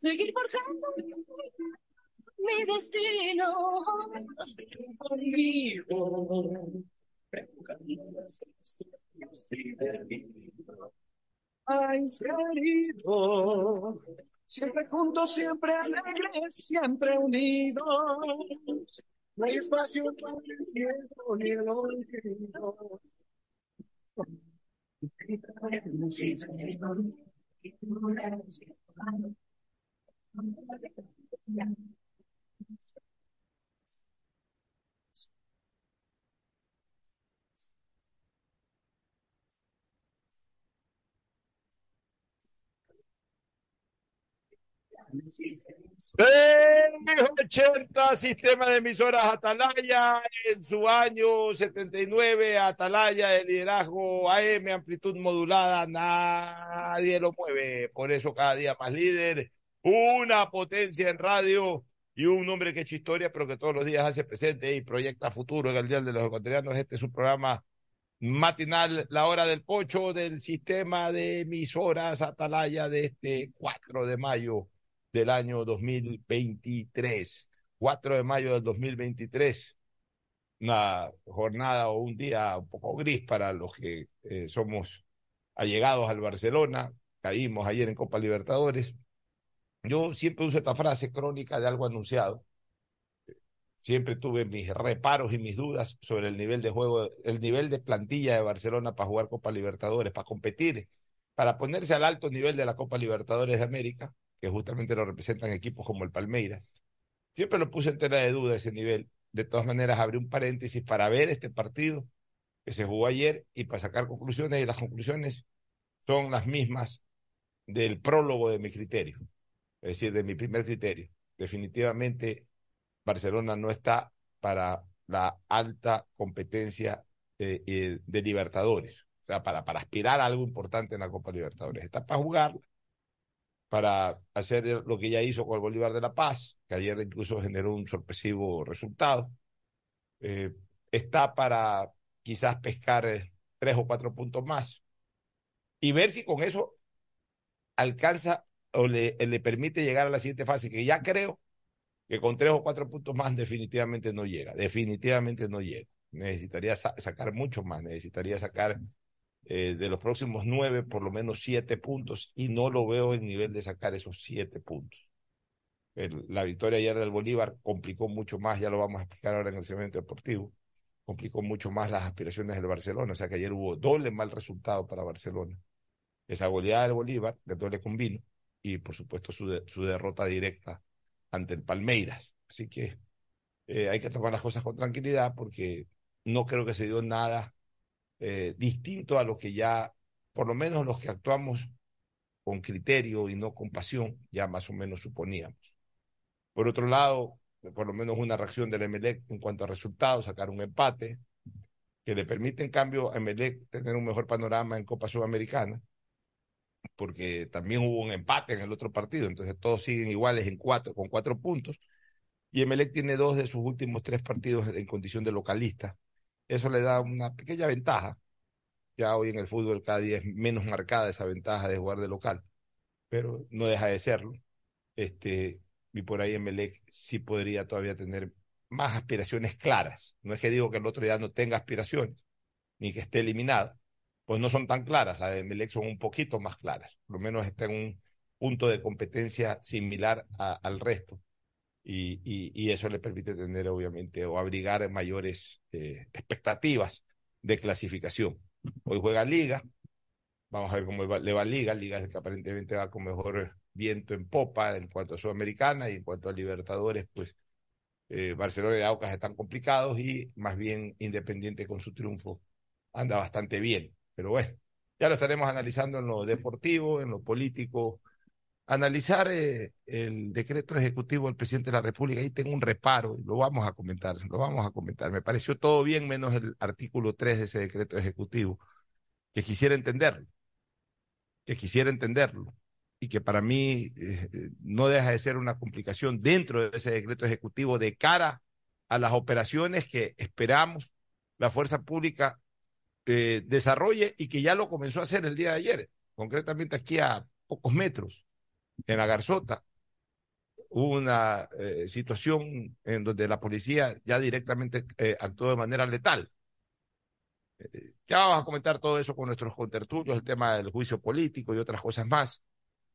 Seguir forjando mi destino conmigo. Querido, siempre juntos, siempre alegres, siempre unidos. No hay espacio para el miedo ni el olvido. Ochenta sistema de emisoras Atalaya, en su año 79, Atalaya, el liderazgo AM, amplitud modulada, nadie lo mueve, por eso cada día más líder, una potencia en radio y un hombre que ha hecho historia, pero que todos los días hace presente y proyecta futuro en el Día de los Ecuatorianos. Este es un programa matinal, la hora del pocho del sistema de emisoras Atalaya de este 4 de mayo del año 2023. 4 de mayo del 2023. Una jornada o un día un poco gris para los que eh, somos allegados al Barcelona. Caímos ayer en Copa Libertadores. Yo siempre uso esta frase crónica de algo anunciado. Siempre tuve mis reparos y mis dudas sobre el nivel de juego, el nivel de plantilla de Barcelona para jugar Copa Libertadores, para competir, para ponerse al alto nivel de la Copa Libertadores de América que justamente lo representan equipos como el Palmeiras. Siempre lo puse en tela de duda ese nivel. De todas maneras, abrí un paréntesis para ver este partido que se jugó ayer y para sacar conclusiones, y las conclusiones son las mismas del prólogo de mi criterio, es decir, de mi primer criterio. Definitivamente, Barcelona no está para la alta competencia de, de Libertadores, o sea, para, para aspirar a algo importante en la Copa Libertadores. Está para jugar, para hacer lo que ya hizo con el Bolívar de La Paz, que ayer incluso generó un sorpresivo resultado. Eh, está para quizás pescar eh, tres o cuatro puntos más y ver si con eso alcanza o le, le permite llegar a la siguiente fase, que ya creo que con tres o cuatro puntos más definitivamente no llega, definitivamente no llega. Necesitaría sacar mucho más, necesitaría sacar eh, de los próximos nueve, por lo menos siete puntos, y no lo veo en nivel de sacar esos siete puntos. la victoria ayer del Bolívar complicó mucho más, ya lo vamos a explicar ahora en el segmento deportivo, complicó mucho más las aspiraciones del Barcelona, o sea que ayer hubo doble mal resultado para Barcelona. Esa goleada del Bolívar, de con vino, y por supuesto su, su derrota directa ante el Palmeiras. Así que eh, hay que tomar las cosas con tranquilidad porque no creo que se dio nada eh, distinto a lo que ya, por lo menos los que actuamos con criterio y no con pasión, ya más o menos suponíamos. Por otro lado, por lo menos una reacción del Emelec en cuanto a resultados, sacar un empate, que le permite en cambio a Emelec tener un mejor panorama en Copa Sudamericana, porque también hubo un empate en el otro partido, entonces todos siguen iguales en cuatro, con cuatro puntos, y Emelec tiene dos de sus últimos tres partidos en condición de localista, eso le da una pequeña ventaja. Ya hoy en el fútbol cada día es menos marcada esa ventaja de jugar de local, pero no deja de serlo. Este, y por ahí Emelec sí podría todavía tener más aspiraciones claras. No es que digo que el otro día no tenga aspiraciones, ni que esté eliminado, pues no son tan claras. Las de Emelec son un poquito más claras. Por lo menos está en un punto de competencia similar al resto y, y, eso le permite tener, obviamente, o abrigar mayores eh, expectativas de clasificación. Hoy juega Liga, vamos a ver cómo le va Liga, Liga es el que aparentemente va con mejor viento en popa en cuanto a Sudamericana y en cuanto a Libertadores, pues eh, Barcelona y Aucas están complicados y más bien Independiente con su triunfo anda bastante bien. Pero bueno, ya lo estaremos analizando en lo deportivo, en lo político, analizar eh, el decreto ejecutivo del presidente de la República, ahí tengo un reparo, lo vamos a comentar, lo vamos a comentar. Me pareció todo bien menos el artículo 3 de ese decreto ejecutivo, que quisiera entenderlo, que quisiera entenderlo y que para mí eh, no deja de ser una complicación dentro de ese decreto ejecutivo de cara a las operaciones que esperamos la fuerza pública eh, desarrolle y que ya lo comenzó a hacer el día de ayer, concretamente aquí a pocos metros, en la Garzota, una eh, situación en donde la policía ya directamente eh, actuó de manera letal. Eh, ya vamos a comentar todo eso con nuestros contertulios, el tema del juicio político y otras cosas más.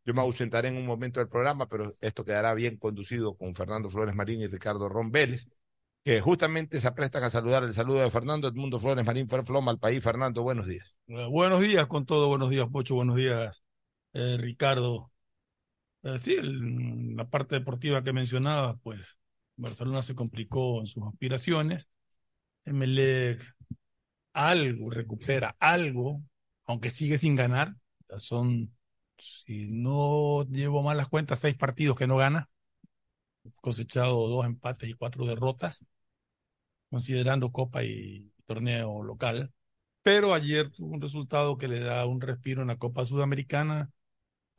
Yo me ausentaré en un momento del programa, pero esto quedará bien conducido con Fernando Flores Marín y Ricardo Ron que justamente se aprestan a saludar el saludo de Fernando Edmundo Flores Marín Ferfloma al país. Fernando, buenos días. buenos días con todo, buenos días, Pocho, buenos días, Ricardo, eh, sí, la parte deportiva que mencionaba, pues Barcelona se complicó en sus aspiraciones. Emelec algo recupera, algo, aunque sigue sin ganar. Son, si no llevo mal las cuentas, seis partidos que no gana. Cosechado dos empates y cuatro derrotas, considerando Copa y torneo local. Pero ayer tuvo un resultado que le da un respiro en la Copa Sudamericana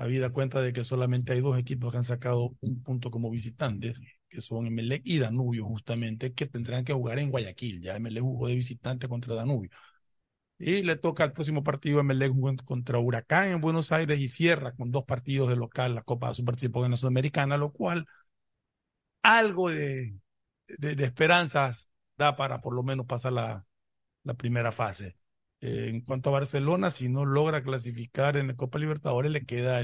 habida cuenta de que solamente hay dos equipos que han sacado un punto como visitantes, que son Emelec y Danubio, justamente, que tendrán que jugar en Guayaquil. Ya Emelec jugó de visitante contra Danubio. Y le toca el próximo partido Emelec contra Huracán en Buenos Aires y cierra con dos partidos de local la Copa Superchipoguena Sudamericana, lo cual algo de, de, esperanzas da para por lo menos pasar la, la primera fase. Eh, en cuanto a Barcelona, si no logra clasificar en la Copa Libertadores, le queda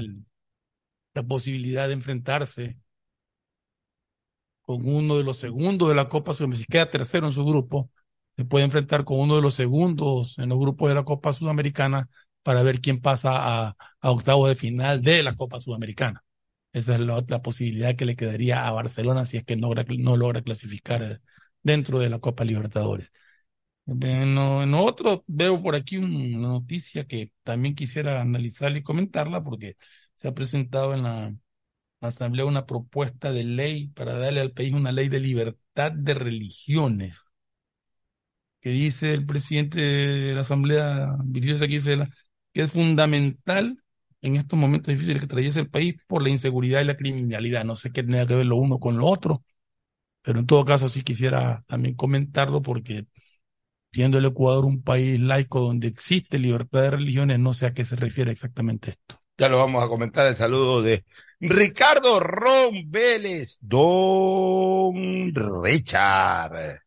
la posibilidad de enfrentarse con uno de los segundos de la Copa Sudamericana. Si queda tercero en su grupo, se puede enfrentar con uno de los segundos en los grupos de la Copa Sudamericana para ver quién pasa a, a octavos de final de la Copa Sudamericana. Esa es la, otra posibilidad que le quedaría a Barcelona si es que no, no logra clasificar dentro de la Copa Libertadores. En, otro veo por aquí una noticia que también quisiera analizar y comentarla porque se ha presentado en la Asamblea una propuesta de ley para darle al país una ley de libertad de religiones que dice el presidente de la Asamblea, Virgilio Gisela, que es fundamental en estos momentos difíciles que trayese el país por la inseguridad y la criminalidad. No sé qué tenga que ver lo uno con lo otro, pero en todo caso sí quisiera también comentarlo porque siendo el Ecuador un país laico donde existe libertad de religiones, no sé a qué se refiere exactamente esto. Ya lo vamos a comentar el saludo de Ricardo Ron Vélez, Don Richard.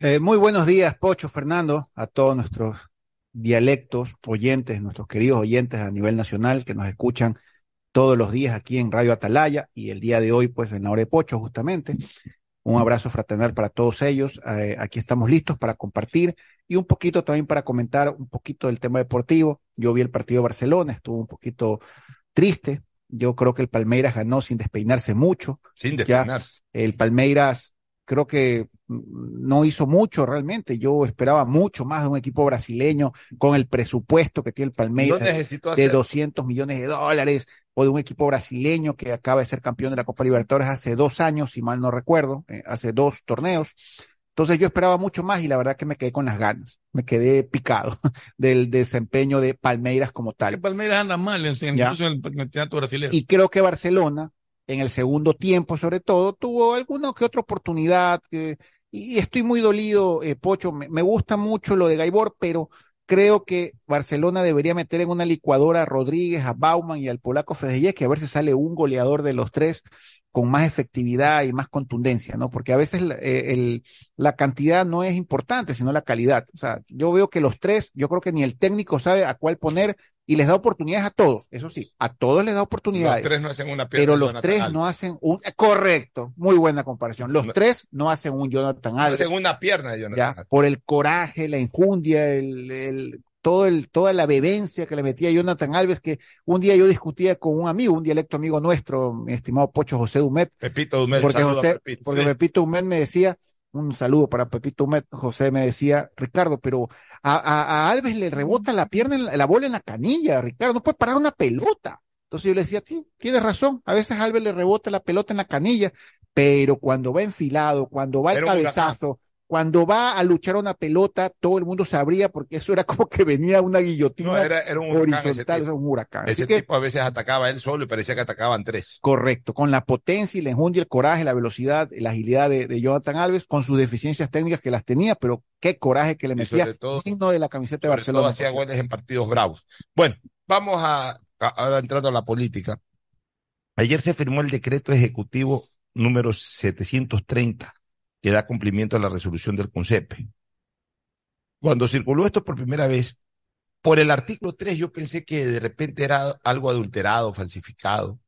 Eh, muy buenos días, Pocho, Fernando, a todos nuestros dialectos, oyentes, nuestros queridos oyentes a nivel nacional que nos escuchan todos los días aquí en Radio Atalaya y el día de hoy, pues en la hora de Pocho, justamente. Un abrazo fraternal para todos ellos. Eh, aquí estamos listos para compartir y un poquito también para comentar un poquito del tema deportivo. Yo vi el partido de Barcelona, estuvo un poquito triste. Yo creo que el Palmeiras ganó sin despeinarse mucho. Sin despeinarse. el Palmeiras creo que no hizo mucho realmente. Yo esperaba mucho más de un equipo brasileño con el presupuesto que tiene el Palmeiras de 200 millones de dólares o de un equipo brasileño que acaba de ser campeón de la Copa Libertadores hace dos años, si mal no recuerdo, eh, hace dos torneos. Entonces yo esperaba mucho más y la verdad que me quedé con las ganas, me quedé picado del desempeño de Palmeiras como tal. Palmeiras anda mal, incluso en el campeonato brasileño. Y creo que Barcelona, en el segundo tiempo sobre todo, tuvo alguna que otra oportunidad. y, estoy muy dolido, eh, Pocho, me, gusta mucho lo de Gaibor, pero creo que Barcelona debería meter en una licuadora a Rodríguez, a Bauman y al polaco Fedeye, que a ver si sale un goleador de los tres con más efectividad y más contundencia, ¿no? Porque a veces eh, la cantidad no es importante, sino la calidad. O sea, yo veo que los tres, yo creo que ni el técnico sabe a cuál poner y les da oportunidades a todos, eso sí, a todos les da oportunidades. Los tres no hacen una pierna. Pero los tres no hacen un, correcto, muy buena comparación. Los tres no hacen un Jonathan Alves. No hacen una pierna de Jonathan. Ya, por el coraje, la injundia, el, el todo el, toda la bebencia que le metía Jonathan Alves, que un día yo discutía con un amigo, un dialecto amigo nuestro, mi estimado Pocho José Dumet. Pepito Dumet. Porque, porque Pepito Dumet me decía, un saludo para Pepito José me decía, Ricardo, pero a, a, Alves le rebota la pierna, la, bola en la canilla, Ricardo, no puede parar una pelota. Entonces yo le decía, sí, tienes razón, a veces a Alves le rebota la pelota en la canilla, pero cuando va enfilado, cuando va el cabezazo, cuando va a luchar una pelota, todo el mundo sabría porque eso era como que venía una guillotina No, era, era un huracán ese horizontal, es un huracán. Ese Así que, tipo a veces atacaba él solo y parecía que atacaban tres. correcto, con la potencia y la enjundia, el coraje, la velocidad, la agilidad de, de Jonathan Alves, con sus deficiencias técnicas que las tenía, pero qué coraje que le metía, todo- digno de la camiseta de Barcelona. todo hacía goles en partidos bravos. Bueno, vamos a, a- ahora entrando a la política. Ayer se firmó el decreto ejecutivo número 730 que da cumplimiento a la resolución del CONCEPE. Cuando circuló esto por primera vez, por el artículo 3 yo pensé que de repente era algo adulterado, falsificado,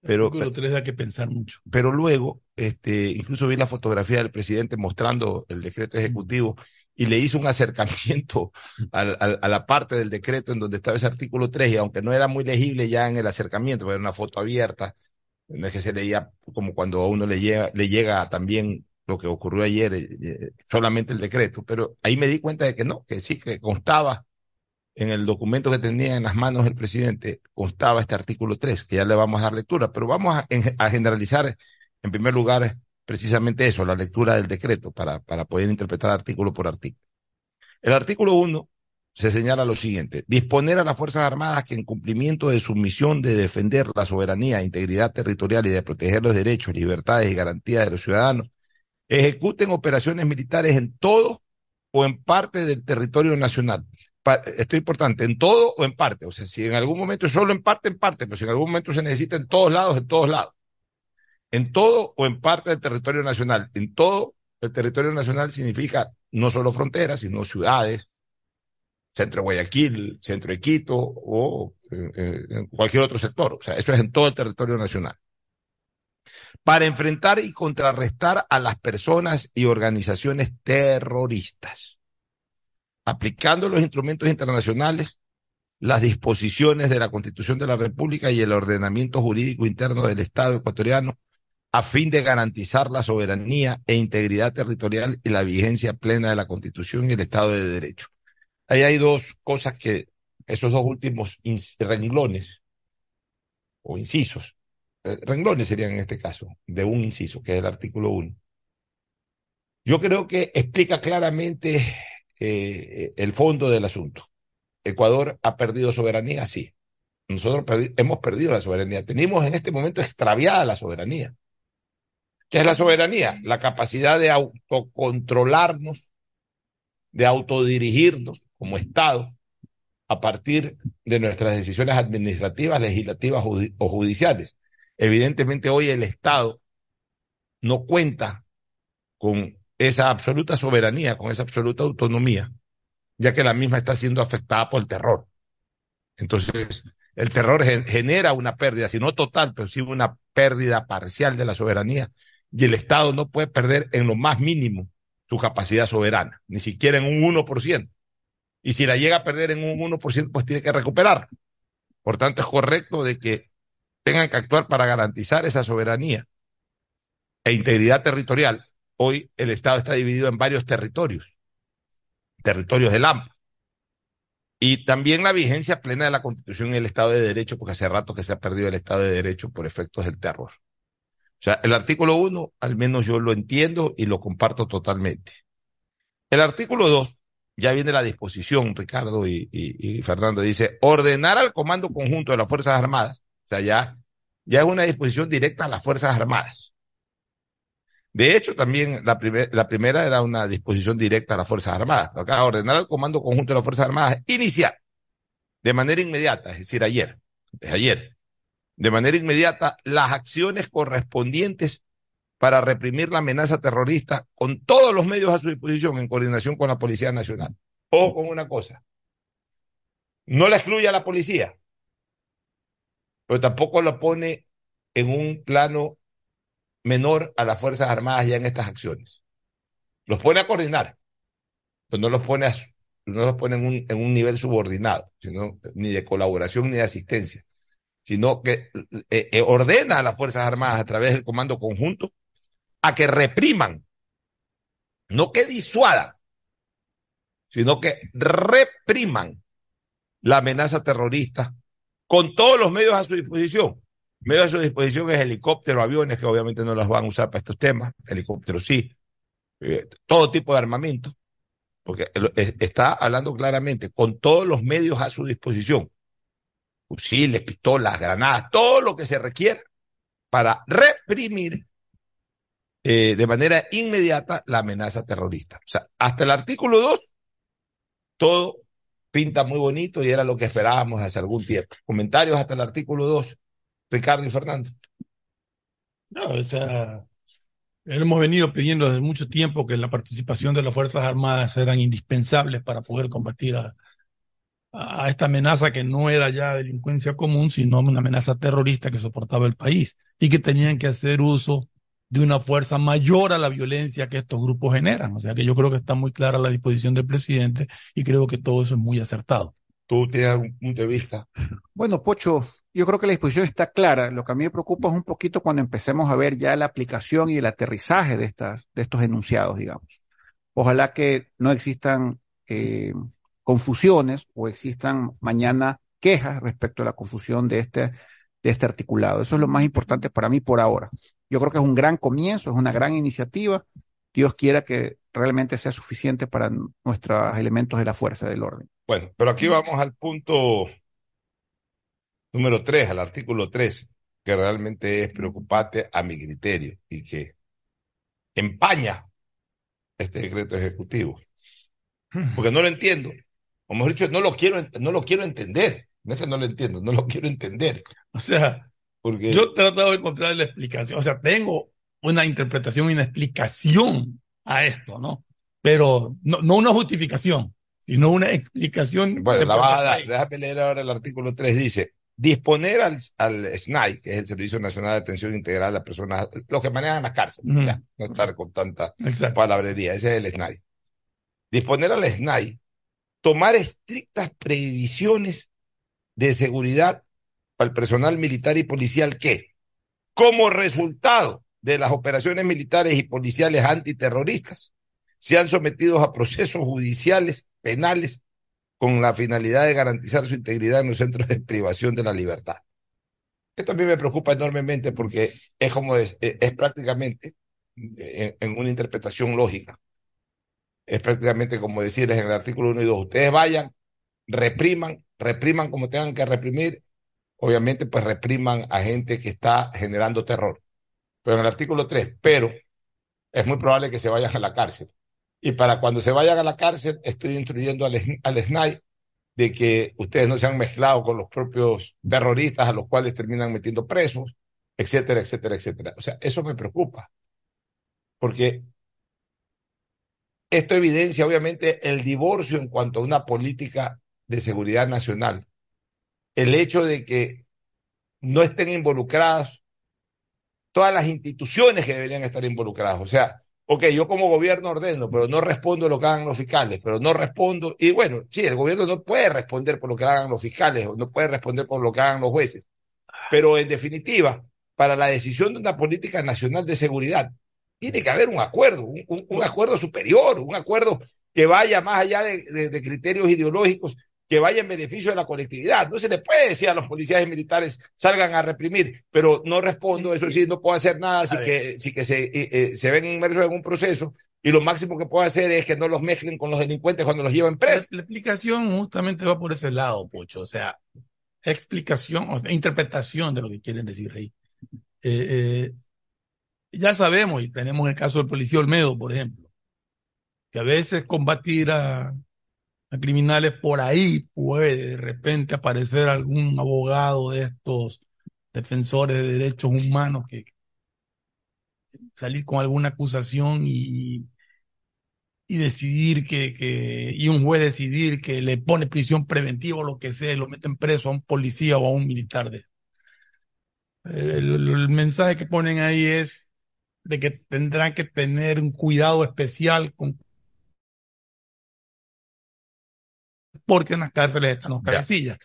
pero, Pero te les da que pensar mucho. pero luego, este, incluso vi la fotografía del presidente mostrando el decreto ejecutivo y le hizo un acercamiento a la parte del decreto en donde estaba ese artículo 3 y aunque no era muy legible ya en el acercamiento, porque era una foto abierta, no es que se leía como cuando a uno le llega, le llega también lo que ocurrió ayer, eh, eh, solamente el decreto, pero ahí me di cuenta de que no, que sí, que constaba en el documento que tenía en las manos el presidente, constaba este artículo 3, que ya le vamos a dar lectura, pero vamos a, a generalizar en primer lugar precisamente eso, la lectura del decreto, para, para poder interpretar artículo por artículo. El artículo 1 se señala lo siguiente, disponer a las Fuerzas Armadas que en cumplimiento de su misión de defender la soberanía, integridad territorial y de proteger los derechos, libertades y garantías de los ciudadanos, ejecuten operaciones militares en todo o en parte del territorio nacional. Esto es importante, en todo o en parte. O sea, si en algún momento solo en parte, en parte, pero si en algún momento se necesita en todos lados, en todos lados. En todo o en parte del territorio nacional. En todo el territorio nacional significa no solo fronteras, sino ciudades, centro de Guayaquil, centro de Quito o eh, eh, en cualquier otro sector. O sea, eso es en todo el territorio nacional para enfrentar y contrarrestar a las personas y organizaciones terroristas, aplicando los instrumentos internacionales, las disposiciones de la Constitución de la República y el ordenamiento jurídico interno del Estado ecuatoriano, a fin de garantizar la soberanía e integridad territorial y la vigencia plena de la Constitución y el Estado de Derecho. Ahí hay dos cosas que, esos dos últimos renglones o incisos, renglones serían en este caso, de un inciso, que es el artículo 1. Yo creo que explica claramente eh, el fondo del asunto. Ecuador ha perdido soberanía, sí. Nosotros hemos perdido la soberanía. Tenemos en este momento extraviada la soberanía. ¿Qué es la soberanía? La capacidad de autocontrolarnos, de autodirigirnos como Estado a partir de nuestras decisiones administrativas, legislativas o judiciales. Evidentemente hoy el Estado no cuenta con esa absoluta soberanía, con esa absoluta autonomía, ya que la misma está siendo afectada por el terror. Entonces, el terror gen- genera una pérdida, si no total, pero sí una pérdida parcial de la soberanía, y el Estado no puede perder en lo más mínimo su capacidad soberana, ni siquiera en un 1%. Y si la llega a perder en un 1%, pues tiene que recuperar. Por tanto, es correcto de que tengan que actuar para garantizar esa soberanía e integridad territorial. Hoy el Estado está dividido en varios territorios, territorios del AMPA. Y también la vigencia plena de la Constitución y el Estado de Derecho, porque hace rato que se ha perdido el Estado de Derecho por efectos del terror. O sea, el artículo 1, al menos yo lo entiendo y lo comparto totalmente. El artículo 2, ya viene la disposición, Ricardo y, Fernando, dice, ordenar al Comando Conjunto de las Fuerzas Armadas, sea, ya, ya es una disposición directa a las Fuerzas Armadas. De hecho, también la, primer- la primera era una disposición directa a las Fuerzas Armadas. Acá, ordenar al Comando Conjunto de las Fuerzas Armadas, iniciar de manera inmediata, es decir, ayer, ayer, de manera inmediata las acciones correspondientes para reprimir la amenaza terrorista con todos los medios a su disposición en coordinación con la Policía Nacional. O con una cosa, no la excluye a la policía, pero tampoco lo pone en un plano menor a las Fuerzas Armadas ya en estas acciones. Los pone a coordinar, pero no los pone, no los pone en, un, en un nivel subordinado, sino ni de colaboración ni de asistencia, sino que eh, eh, ordena a las Fuerzas Armadas a través del Comando Conjunto a que repriman, no que disuadan, sino que repriman la amenaza terrorista con todos los medios a su disposición. Medios a su disposición es helicóptero, aviones, que obviamente no los van a usar para estos temas, helicópteros sí, eh, todo tipo de armamento, porque está hablando claramente con todos los medios a su disposición, fusiles, pistolas, granadas, todo lo que se requiera para reprimir eh, de manera inmediata la amenaza terrorista. O sea, hasta el artículo 2, todo pinta muy bonito y era lo que esperábamos hace algún tiempo. Comentarios hasta el artículo 2, Ricardo y Fernando. No, hemos venido pidiendo desde mucho tiempo que la participación de las Fuerzas Armadas eran indispensables para poder combatir a, a esta amenaza que no era ya delincuencia común, sino una amenaza terrorista que soportaba el país y que tenían que hacer uso de una fuerza mayor a la violencia que estos grupos generan. O sea que yo creo que está muy clara la disposición del presidente y creo que todo eso es muy acertado. ¿Tú tienes algún punto de vista? Bueno, Pocho, yo creo que la disposición está clara. Lo que a mí me preocupa es un poquito cuando empecemos a ver ya la aplicación y el aterrizaje de, estas, de estos enunciados, digamos. Ojalá que no existan eh, confusiones o existan mañana quejas respecto a la confusión de este, de este articulado. Eso es lo más importante para mí por ahora. Yo creo que es un gran comienzo, es una gran iniciativa. Dios quiera que realmente sea suficiente para nuestros elementos de la fuerza del orden. Bueno, pero aquí vamos al punto número 3, al artículo 3, que realmente es preocupante a mi criterio y que empaña este decreto ejecutivo. Porque no lo entiendo. O mejor dicho, no lo quiero, no lo quiero entender. No es que no lo entiendo, no lo quiero entender. O sea, yo he tratado de encontrar la explicación, o sea, tengo una interpretación y una explicación a esto, ¿no? Pero no, no una justificación, sino una explicación. Bueno, la va a dar. Déjame leer ahora el artículo 3. Dice, disponer al, al SNAI, que es el Servicio Nacional de Atención Integral a las personas, los que manejan las cárceles, ya, no estar con tanta palabrería, ese es el SNAI. Disponer al SNAI, tomar estrictas previsiones de seguridad el personal militar y policial que, como resultado de las operaciones militares y policiales antiterroristas, sean sometidos a procesos judiciales, penales, con la finalidad de garantizar su integridad en los centros de privación de la libertad. Esto a mí me preocupa enormemente porque es como es, es, prácticamente, en, en, una interpretación lógica, es prácticamente como decirles en el artículo 1 y 2, ustedes vayan, repriman, repriman como tengan que reprimir obviamente pues repriman a gente que está generando terror. Pero en el artículo 3, pero es muy probable que se vayan a la cárcel. Y para cuando se vayan a la cárcel, estoy instruyendo al, al SNAI de que ustedes no se han mezclado con los propios terroristas a los cuales terminan metiendo presos, etcétera, etcétera, etcétera. O sea, eso me preocupa. Porque esto evidencia obviamente el divorcio en cuanto a una política de seguridad nacional el hecho de que no estén involucradas todas las instituciones que deberían estar involucradas. O sea, ok, yo como gobierno ordeno, pero no respondo lo que hagan los fiscales, pero no respondo, y bueno, sí, el gobierno no puede responder por lo que hagan los fiscales, o no puede responder por lo que hagan los jueces, pero en definitiva, para la decisión de una política nacional de seguridad, tiene que haber un acuerdo, un, acuerdo superior, un acuerdo que vaya más allá de criterios ideológicos que vaya en beneficio de la colectividad. No se le puede decir a los policías militares salgan a reprimir, pero no respondo, eso sí, no puedo hacer nada si que, si que se, eh, eh, se ven inmersos en un proceso y lo máximo que puedo hacer es que no los mezclen con los delincuentes cuando los llevan presos. La, explicación justamente va por ese lado, Pocho, o sea, explicación, o sea, interpretación de lo que quieren decir ahí. Eh, ya sabemos, y tenemos el caso del policía Olmedo, por ejemplo, que a veces combatir a a criminales, por ahí puede de repente aparecer algún abogado de estos defensores de derechos humanos que salir con alguna acusación y, y decidir que, que, y un juez decidir que le pone prisión preventiva o lo que sea y lo meten preso a un policía o a un militar de el, el mensaje que ponen ahí es de que tendrán que tener un cuidado especial con porque en las cárceles están los cabecillas.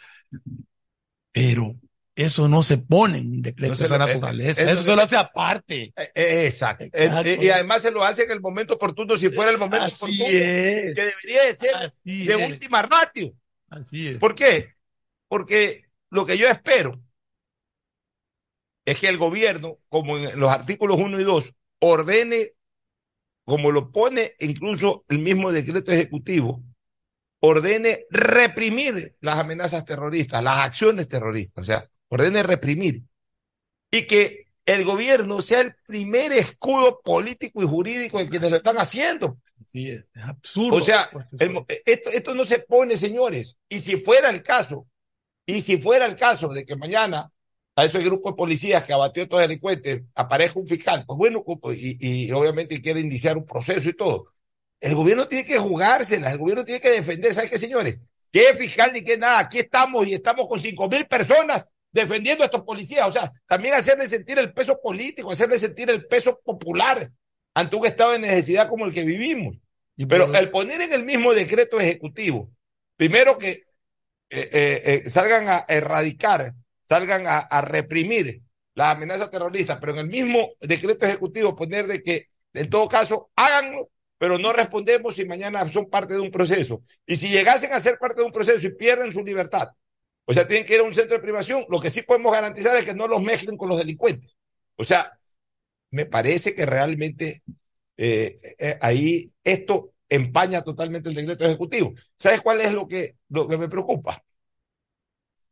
Pero eso no se pone en un decreto de esa naturaleza. eso, se lo hace aparte. Eh, eh, exacto. Eh, y además se lo hace en el momento oportuno, si fuera el momento Así oportuno. Es. Que debería de ser de última ratio. Así es. ¿Por qué? Porque lo que yo espero es que el gobierno, como en los artículos 1 y 2, ordene como lo pone incluso el mismo decreto ejecutivo, ordene reprimir las amenazas terroristas, las acciones terroristas, o sea, ordene reprimir. Y que el gobierno sea el primer escudo político y jurídico en quienes lo están haciendo. Sí, es absurdo. O sea, el, esto, esto no se pone, señores. Y si fuera el caso, y si fuera el caso de que mañana a ese grupo de policías que abatió a estos delincuentes aparezca un fiscal, pues bueno, y, y obviamente quiere iniciar un proceso y todo. El gobierno tiene que jugársela, el gobierno tiene que defender, ¿sabes qué, señores? ¿Qué fiscal ni qué nada? Aquí estamos y estamos con cinco mil personas defendiendo a estos policías. O sea, también hacerle sentir el peso político, hacerle sentir el peso popular ante un estado de necesidad como el que vivimos. Pero el poner en el mismo decreto ejecutivo, primero que eh, eh, eh, salgan a erradicar, salgan a, a reprimir las amenazas terroristas, pero en el mismo decreto ejecutivo poner de que, en todo caso, háganlo pero no respondemos si mañana son parte de un proceso. Y si llegasen a ser parte de un proceso y pierden su libertad, o sea, tienen que ir a un centro de privación, lo que sí podemos garantizar es que no los mezclen con los delincuentes. O sea, me parece que realmente eh, eh, ahí esto empaña totalmente el decreto ejecutivo. ¿Sabes cuál es lo que, lo que me preocupa?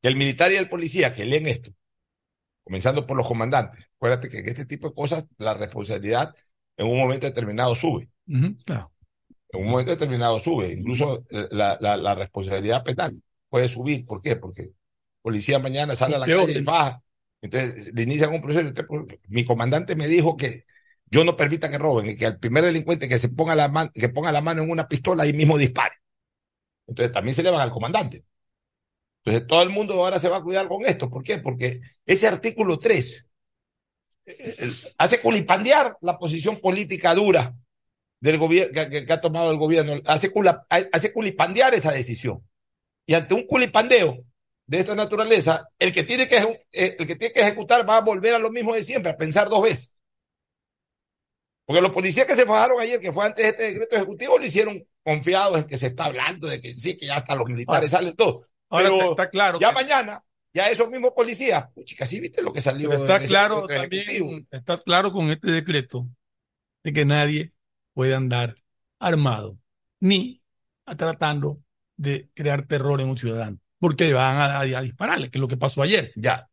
Que el militar y el policía que leen esto, comenzando por los comandantes, acuérdate que en este tipo de cosas la responsabilidad en un momento determinado sube. Claro. En un momento determinado sube, incluso la, la, la, responsabilidad penal puede subir. ¿Por qué? Porque policía mañana sale a la calle y baja. Entonces le inician un proceso. Mi comandante me dijo que yo no permita que roben y que al primer delincuente que se ponga la, mano, que ponga la mano en una pistola ahí mismo dispare. Entonces también se le van al comandante. Entonces todo el mundo ahora se va a cuidar con esto. ¿Por qué? Porque ese artículo 3 hace culipandear la posición política dura del gobierno que, que, ha tomado el gobierno, hace, cula, hace culipandear esa decisión. Y ante un culipandeo de esta naturaleza, el que tiene que, eh, el que, tiene que ejecutar va a volver a lo mismo de siempre, a pensar dos veces. Porque los policías que se fajaron ayer, que fue antes de este decreto ejecutivo, lo hicieron confiados en que se está hablando de que sí, que ya hasta los militares ahora, salen todos. Ahora Pero está claro. Ya que... mañana ya esos mismos policías, chicas, sí viste lo que salió. Pero está claro también, está claro con este decreto de que nadie puede andar armado ni tratando de crear terror en un ciudadano, porque van a, a, a dispararle, que es lo que pasó ayer. Ya.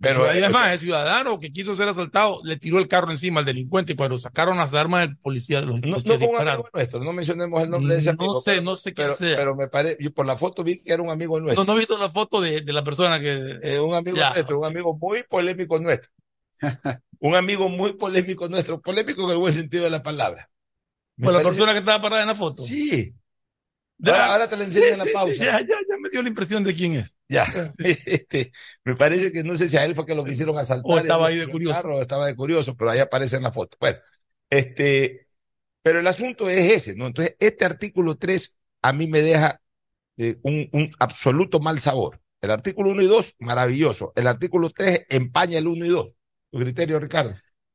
Pero además, el ciudadano que quiso ser asaltado le tiró el carro encima al delincuente y cuando sacaron las armas del policía los no, no amigo nuestro, no mencionemos el nombre de ese amigo. No sé, no sé quién pero, sea. Pero me parece, yo por la foto vi que era un amigo nuestro. No, no he visto la foto de, de la persona que. Eh, un amigo ya. nuestro, un amigo muy polémico nuestro. un amigo muy polémico nuestro, polémico en el buen sentido de la palabra. Me ¿Por parece... la persona que estaba parada en la foto? Sí. Ahora, ahora, te la enseño sí, en la sí, pausa. Sí, ya, ya, ya, me dio la impresión de quién es. Ya. Este, me parece que no sé si a él fue que lo quisieron asaltar. O estaba ahí de curioso. Carro, estaba de curioso, pero ahí aparece en la foto. Bueno, este, pero el asunto es ese, ¿no? Entonces, este artículo 3 a mí me deja eh, un, un, absoluto mal sabor. El artículo 1 y 2, maravilloso. El artículo 3 empaña el 1 y 2. Tu criterio, Ricardo.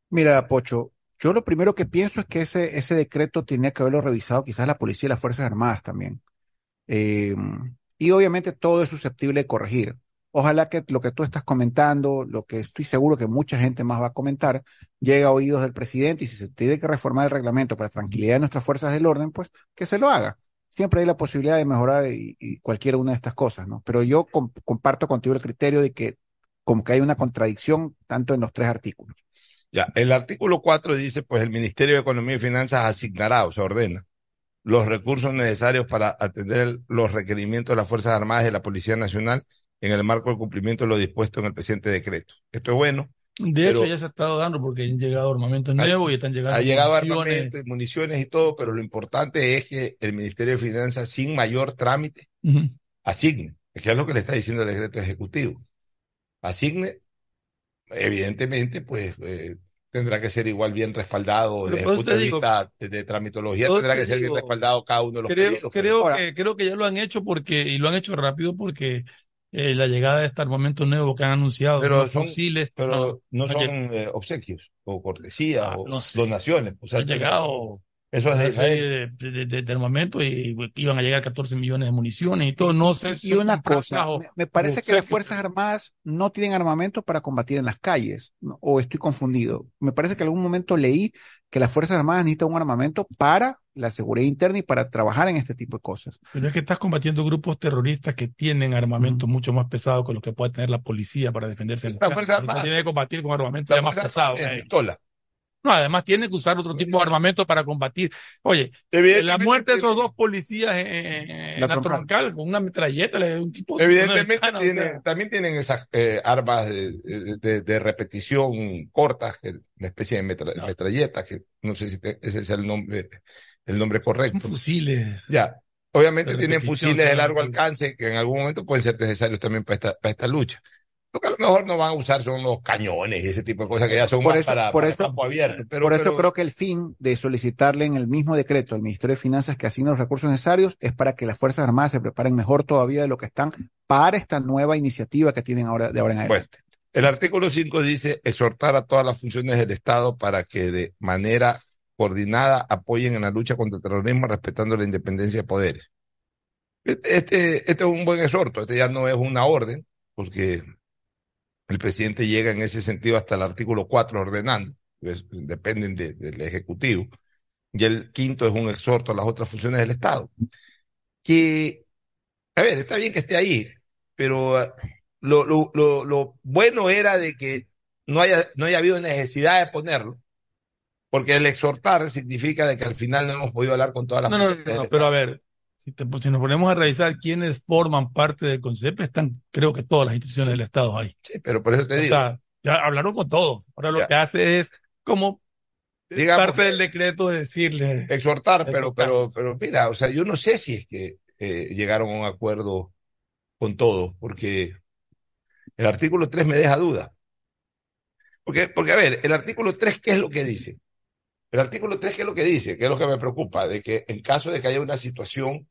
Mira, Pocho, yo lo primero que pienso es que ese, ese decreto tenía que haberlo revisado quizás la policía y las Fuerzas Armadas también. Eh, y obviamente todo es susceptible de corregir. Ojalá que lo que tú estás comentando, lo que estoy seguro que mucha gente más va a comentar, llegue a oídos del presidente y si se tiene que reformar el reglamento para tranquilidad de nuestras fuerzas del orden, pues que se lo haga. Siempre hay la posibilidad de mejorar y, y cualquiera una de estas cosas, ¿no? Pero yo comp comparto contigo el criterio de que como que hay una contradicción tanto en los tres artículos. Ya, el artículo 4 dice, pues el Ministerio de Economía y Finanzas asignará o se ordena los recursos necesarios para atender los requerimientos de las Fuerzas Armadas y de la Policía Nacional en el marco del cumplimiento de lo dispuesto en el presente decreto. Esto es bueno. De hecho, ya se ha estado dando porque han llegado armamentos nuevos y están llegando. Ha llegado armamento, municiones y todo, pero lo importante es que el Ministerio de Finanzas, sin mayor trámite, uh -huh. asigne, que es lo que le está diciendo el decreto ejecutivo. Asigne, evidentemente, pues eh, tendrá que ser igual bien respaldado desde el punto de digo, vista de, de tramitología, tendrá que ser bien respaldado cada uno de los creo, pedidos. Creo que, creo que ya lo han hecho porque, y lo han hecho rápido porque eh, la llegada de este armamento nuevo que han anunciado, pero son, fusiles, pero no, no son eh, obsequios o cortesías ah, o no sé. donaciones. O sea, han llegado Eso es de una Israel. serie de, de, armamento y iban a llegar 14 millones de municiones y todo. No sé si Y una cosa, me, me parece que las Fuerzas Armadas no tienen armamento para combatir en las calles, ¿no? o estoy confundido. Me parece que en algún momento leí que las Fuerzas Armadas necesitan un armamento para la seguridad interna y para trabajar en este tipo de cosas. Pero es que estás combatiendo grupos terroristas que tienen armamento mucho más pesado que lo que puede tener la policía para defenderse. en La las Fuerza. Armada. Tiene que combatir con armamento más pesado. Eh. pistola. No, además tiene que usar otro tipo de armamento para combatir. Oye, la muerte de esos dos policías en, en- en La la troncal. con una metralleta, le- un tipo de Evidentemente o sea, también tienen esas eh, armas de, de- de repetición cortas, una especie de metra- No. metralletas, que no sé si te- ese es el nombre, el nombre son correcto. fusiles. Ya. Obviamente tienen fusiles de largo alcance que en algún momento pueden ser necesarios también para esta, para esta lucha. Lo que a lo mejor no van a usar son los cañones y ese tipo de cosas que ya son Por más eso- para, por para eso- campo abierto. Pero, Por eso pero- creo que el fin de solicitarle en el mismo decreto al Ministerio de Finanzas que asigne los recursos necesarios es para que las Fuerzas Armadas se preparen mejor todavía de lo que están para esta nueva iniciativa que tienen ahora de ahora en adelante. el artículo 5 dice exhortar a todas las funciones del Estado para que de manera coordinada apoyen en la lucha contra el terrorismo respetando la independencia de poderes. Este, este, este es un buen exhorto, este ya no es una orden, porque el presidente llega en ese sentido hasta el artículo 4 ordenando, dependen de- del Ejecutivo. Y el quinto es un exhorto a las otras funciones del Estado. Que, a ver, está bien que esté ahí, pero eh, lo, lo, lo, lo bueno era de que no haya, no haya habido necesidad de ponerlo, porque el exhortar significa de que al final no hemos podido hablar con todas las No, no, no, no, pero a ver, si, te- si nos ponemos a revisar quiénes forman parte del CONCEP, están, creo que todas las instituciones del Estado ahí. Sí, pero por eso te O digo, sea, ya hablaron con todos. Ahora lo Ya. que hace es como Digamos parte que- del decreto de decirle. exhortar, pero, pero, pero mira, o sea, yo no sé si es que eh, llegaron a un acuerdo con todos, porque el artículo 3 me deja duda. Porque, porque, a ver, el artículo 3, ¿qué es lo que dice? El artículo 3, ¿qué es lo que dice? ¿Qué es lo que me preocupa? De que en caso de que haya una situación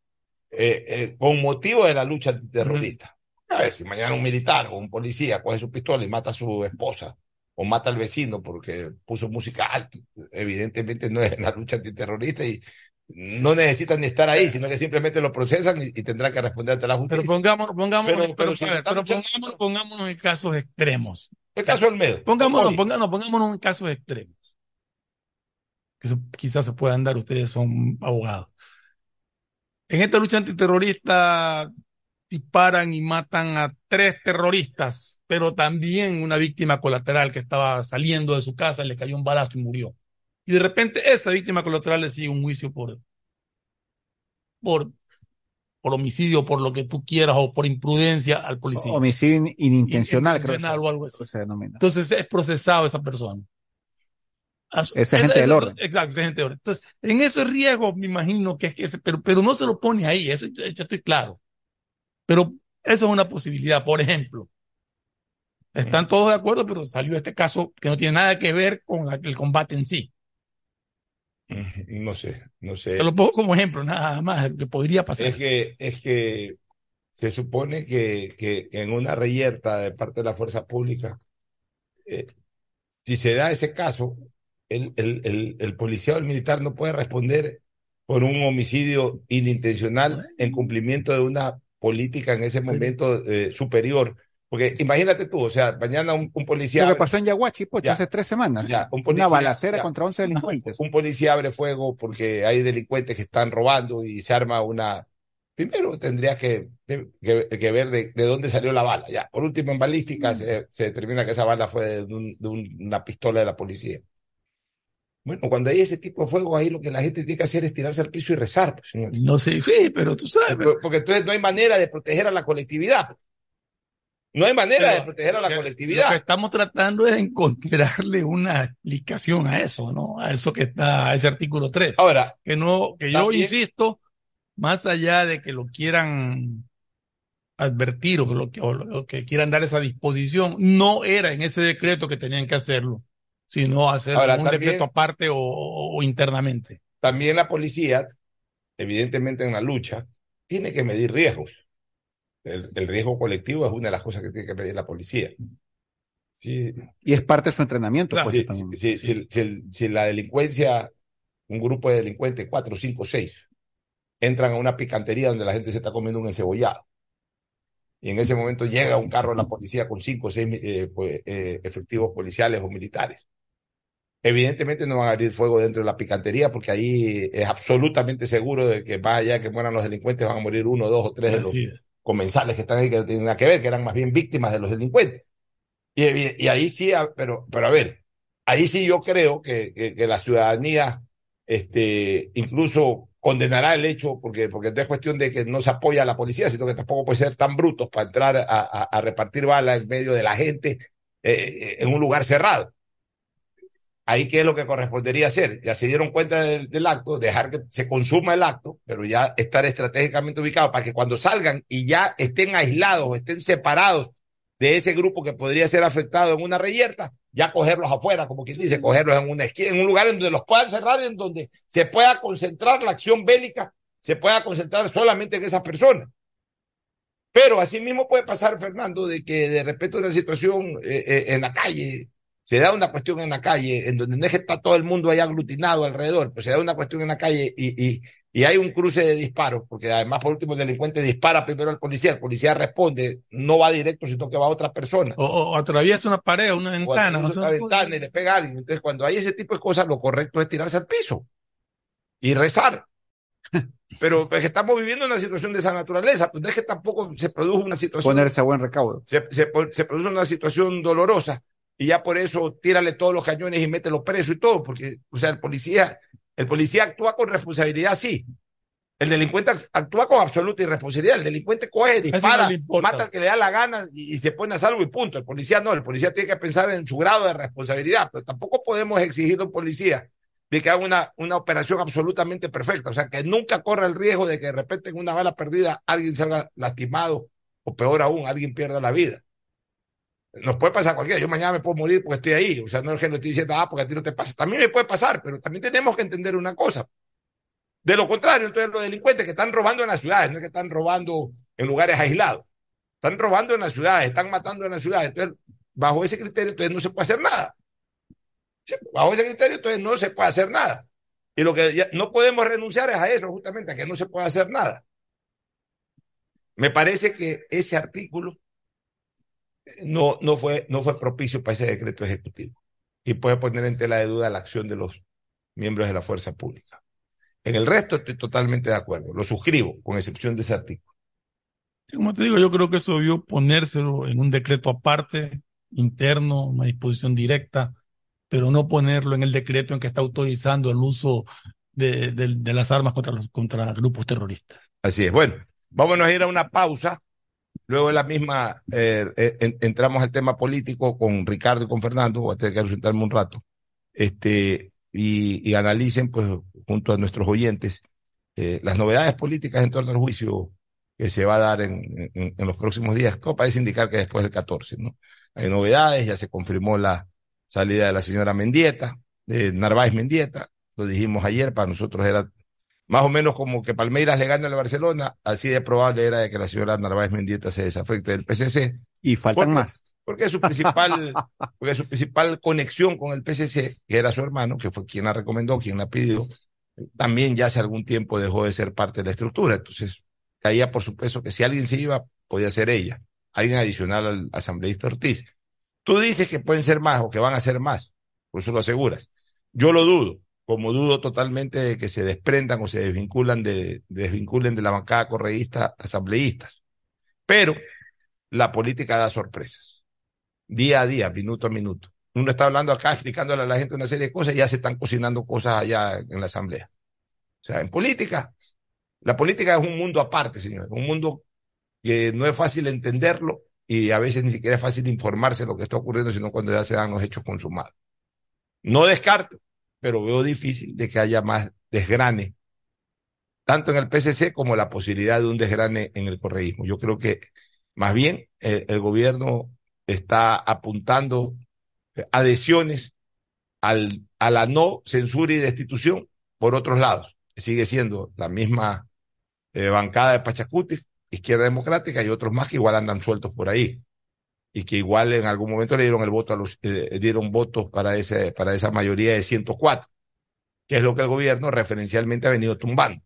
eh, eh, con motivo de la lucha antiterrorista, a ver, si mañana un militar o un policía coge su pistola y mata a su esposa o mata al vecino porque puso música alta, evidentemente no es en la lucha antiterrorista y no necesitan ni estar ahí, sino que simplemente lo procesan y, y tendrán que responder ante la Pero justicia. pongámonos, pongámonos, Pero- pero, pero si ver, pero pongámonos, pongámonos en casos extremos. el caso del Medo. Pongámonos, pongámonos, pongámonos en casos extremos. Que quizás se puedan dar, ustedes son abogados. En esta lucha antiterrorista disparan y matan a tres terroristas, pero también una víctima colateral que estaba saliendo de su casa, le cayó un balazo y murió. Y de repente esa víctima colateral le sigue un juicio por, por, por homicidio, por lo que tú quieras, o por imprudencia al policía. Homicidio in- inintencional, creo o algo así. se- se denomina. Entonces es procesado esa persona. Ese agente del orden. Exacto, ese agente del orden. Entonces, en ese riesgo me imagino que es que, pero, pero no se lo pone ahí, eso yo, yo estoy claro. Pero eso es una posibilidad, por ejemplo. Están todos de acuerdo, pero salió este caso que no tiene nada que ver con la- el combate en sí. No sé, no sé. Te lo pongo como ejemplo, nada más, que podría pasar. Es que, es que se supone que, que en una reyerta de parte de la fuerza pública, eh, si se da ese caso, el, el, el, el policía o el militar no puede responder por un homicidio inintencional en cumplimiento de una política en ese momento eh, superior. Porque imagínate tú, o sea, mañana un, un policía... Lo que pasó en Yaguachi, Pocho, Ya. hace tres semanas. Ya, un Una policía- balacera ya. contra 11 delincuentes. un policía abre fuego porque hay delincuentes que están robando y se arma una... Primero tendría que, que, que ver de, de, dónde salió la bala. Ya, por último, en balística se, se, determina que esa bala fue de, un, de un, una pistola de la policía. Bueno, cuando hay ese tipo de fuego, ahí lo que la gente tiene que hacer es tirarse al piso y rezar, pues, señor. No sé, sí, pero tú sabes. Porque, porque entonces no hay manera de proteger a la colectividad. No hay manera Pero, de proteger a la colectividad. Lo que estamos tratando es encontrarle una explicación a eso, ¿no? A eso que está, a ese artículo 3. Ahora, Que no, que yo También- insisto, más allá de que lo quieran advertir o que, lo que, o lo que quieran dar esa disposición, no era en ese decreto que tenían que hacerlo, sino hacerlo Ahora, un también- decreto aparte o, o internamente. también la policía, evidentemente en la lucha, tiene que medir riesgos. El, el riesgo colectivo es una de las cosas que tiene que medir la policía. Sí, Y es parte de su entrenamiento. Claro, si, si- si- el- si la delincuencia un grupo de delincuentes, cuatro, cinco, seis, entran a una picantería donde la gente se está comiendo un encebollado. Y en ese momento llega un carro de la policía con cinco o seis eh, pues, eh, efectivos policiales o militares. Evidentemente no van a abrir fuego dentro de la picantería porque ahí es absolutamente seguro de que más allá de que mueran los delincuentes van a morir uno, dos o tres de los comensales que están ahí que no tienen nada que ver, que eran más bien víctimas de los delincuentes. Y, y ahí sí, pero, pero a ver, ahí sí yo creo que, que, la ciudadanía este, incluso condenará el hecho, porque, porque no es cuestión de que no se apoya a la policía, sino que tampoco puede ser tan brutos para entrar a, a, repartir balas en medio de la gente eh, en un lugar cerrado. Ahí qué es lo que correspondería hacer. Ya se dieron cuenta del, acto, dejar que se consuma el acto, pero ya estar estratégicamente ubicados para que cuando salgan y ya estén aislados estén separados de ese grupo que podría ser afectado en una reyerta, ya cogerlos afuera, como quien dice, cogerlos en una esquina, en un lugar en donde los puedan cerrar, en donde se pueda concentrar la acción bélica, se pueda concentrar solamente en esas personas. Pero así mismo puede pasar, Fernando, de que de repente una situación eh, eh, en la calle, se da una cuestión en la calle, en donde no es que está todo el mundo ahí aglutinado alrededor, pues se da una cuestión en la calle y, y, y hay un cruce de disparos, porque además por último el delincuente dispara primero al policía, el policía responde, no va directo, sino que va a otra persona. O, atraviesa una pared, una ventana. O una ventana y le pega a alguien. Entonces cuando hay ese tipo de cosas, lo correcto es tirarse al piso y rezar. Pero pues, estamos viviendo una situación de esa naturaleza, pues no es que tampoco se produjo una situación. Ponerse a buen recaudo. Se, se, se produce una situación dolorosa y ya por eso tírale todos los cañones y mételo preso y todo, porque, o sea, el policía el policía actúa con responsabilidad, sí. El delincuente actúa con absoluta irresponsabilidad. El delincuente coge, dispara, mata al que le da la gana y, se pone a salvo y punto. El policía no, el policía tiene que pensar en su grado de responsabilidad, pero tampoco podemos exigir a un policía de que haga una, una operación absolutamente perfecta. O sea, que nunca corra el riesgo de que de repente en una bala perdida alguien salga lastimado o peor aún, alguien pierda la vida. Nos puede pasar cualquiera. Yo mañana me puedo morir porque estoy ahí. O sea, no es que lo estoy diciendo, ah, porque a ti no te pasa. También me puede pasar, pero también tenemos que entender una cosa. De lo contrario, entonces los delincuentes que están robando en las ciudades, no es que están robando en lugares aislados. Están robando en las ciudades, están matando en las ciudades. Entonces, bajo ese criterio, entonces no se puede hacer nada. bajo ese criterio, entonces no se puede hacer nada. Y lo que no podemos renunciar es a eso, justamente, a que no se puede hacer nada. Me parece que ese artículo no, no, fue, no fue propicio para ese decreto ejecutivo y puede poner en tela de duda la acción de los miembros de la fuerza pública. En el resto estoy totalmente de acuerdo, lo suscribo, con excepción de ese artículo. como te digo, yo creo que eso debió ponérselo en un decreto aparte, interno, una disposición directa, pero no ponerlo en el decreto en que está autorizando el uso de, de las armas contra, los, contra grupos terroristas. Así es. Bueno, vámonos a ir a una pausa Luego de la misma, eh, eh, entramos al tema político con Ricardo y con Fernando, voy a tener que ausentarme un rato, este, y, analicen, pues, junto a nuestros oyentes, eh, las novedades políticas en torno al juicio que se va a dar en, en, los próximos días. Todo parece indicar que después del 14, ¿no? Hay novedades, ya se confirmó la salida de la señora Mendieta, de Narváez Mendieta, lo dijimos ayer, para nosotros era más o menos como que Palmeiras le gane al Barcelona, así de probable era de que la señora Narváez Mendieta se desafecte del PCC. Y faltan más. Porque su principal, porque su principal conexión con el PCC, que era su hermano, que fue quien la recomendó, quien la pidió, también ya hace algún tiempo dejó de ser parte de la estructura. Entonces, caía por supuesto que si alguien se iba, podía ser ella, alguien adicional al asambleísta Ortiz. Tú dices que pueden ser más o que van a ser más, por eso lo aseguras. Yo lo dudo como dudo totalmente de que se desprendan o se desvinculan de, desvinculen de la bancada correísta asambleístas. Pero la política da sorpresas. Día a día, minuto a minuto. Uno está hablando acá, explicándole a la gente una serie de cosas y ya se están cocinando cosas allá en la asamblea. O sea, en política, la política es un mundo aparte, señor. Un mundo que no es fácil entenderlo y a veces ni siquiera es fácil informarse de lo que está ocurriendo, sino cuando ya se dan los hechos consumados. No descarto pero veo difícil de que haya más desgrane, tanto en el PCC como la posibilidad de un desgrane en el correísmo. Yo creo que más bien eh, el gobierno está apuntando eh, adhesiones al, a la no censura y destitución por otros lados. Sigue siendo la misma eh, bancada de Pachacuti, Izquierda Democrática y otros más que igual andan sueltos por ahí y que igual en algún momento le dieron el voto a los, eh, dieron votos para ese, para esa mayoría de 104. que es lo que el gobierno referencialmente ha venido tumbando.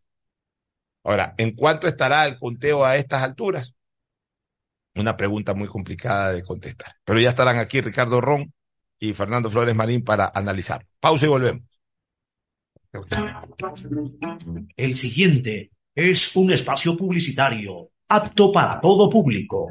Ahora, ¿en cuánto estará el conteo a estas alturas? Una pregunta muy complicada de contestar. Pero ya estarán aquí Ricardo Ron y Fernando Flores Marín para analizar. Pausa y volvemos. El siguiente es un espacio publicitario apto para todo público.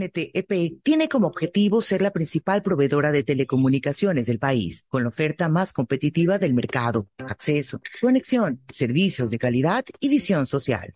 NTEP tiene como objetivo ser la principal proveedora de telecomunicaciones del país, con la oferta más competitiva del mercado, acceso, conexión, servicios de calidad y visión social.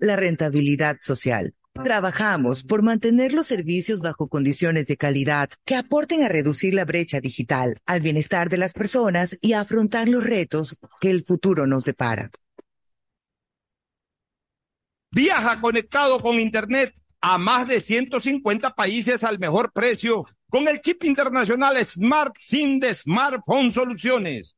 la rentabilidad social. Trabajamos por mantener los servicios bajo condiciones de calidad que aporten a reducir la brecha digital, al bienestar de las personas y a afrontar los retos que el futuro nos depara. Viaja conectado con Internet a más de 150 países al mejor precio con el chip internacional Smart SIM de Smartphone Soluciones.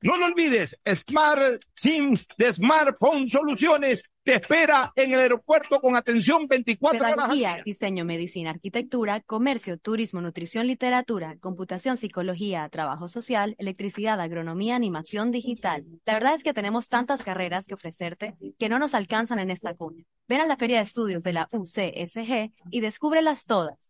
No lo olvides, Smart SIM de Smartphone Soluciones te espera en el aeropuerto con atención 24 horas. Pedagogía, diseño, medicina, arquitectura, comercio, turismo, nutrición, literatura, computación, psicología, trabajo social, electricidad, agronomía, animación digital. La verdad es que tenemos tantas carreras que ofrecerte que no nos alcanzan en esta cuña. Ven a la Feria de Estudios de la UCSG y descúbrelas todas.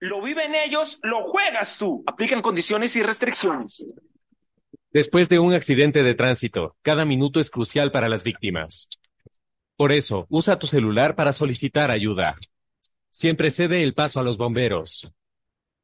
Lo viven ellos, lo juegas tú. Aplican condiciones y restricciones. Después de un accidente de tránsito, cada minuto es crucial para las víctimas. Por eso, usa tu celular para solicitar ayuda. Siempre cede el paso a los bomberos.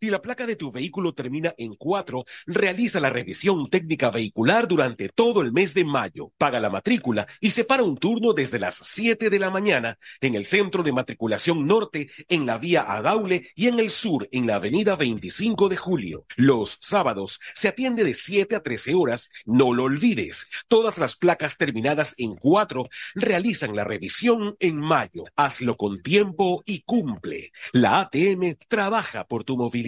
Si la placa de tu vehículo termina en 4, realiza la revisión técnica vehicular durante todo el mes de mayo. Paga la matrícula y separa un turno desde las 7 de la mañana en el Centro de Matriculación Norte, en la vía Agaule y en el sur, en la avenida 25 de Julio. Los sábados se atiende de 7 a 13 horas. No lo olvides. Todas las placas terminadas en 4 realizan la revisión en mayo. Hazlo con tiempo y cumple. La ATM trabaja por tu movilidad.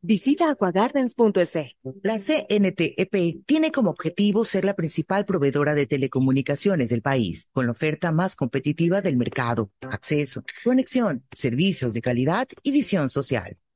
Visita aquagardens.es. La CNTEP tiene como objetivo ser la principal proveedora de telecomunicaciones del país, con la oferta más competitiva del mercado, acceso, conexión, servicios de calidad y visión social.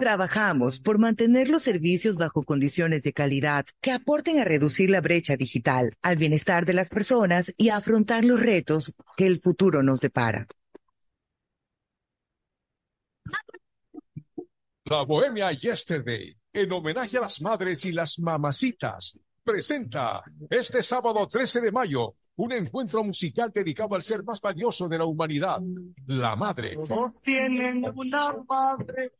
Trabajamos por mantener los servicios bajo condiciones de calidad que aporten a reducir la brecha digital, al bienestar de las personas y a afrontar los retos que el futuro nos depara. La Bohemia Yesterday, en homenaje a las madres y las mamacitas, presenta este sábado 13 de mayo un encuentro musical dedicado al ser más valioso de la humanidad, la madre. Todos tienen una madre.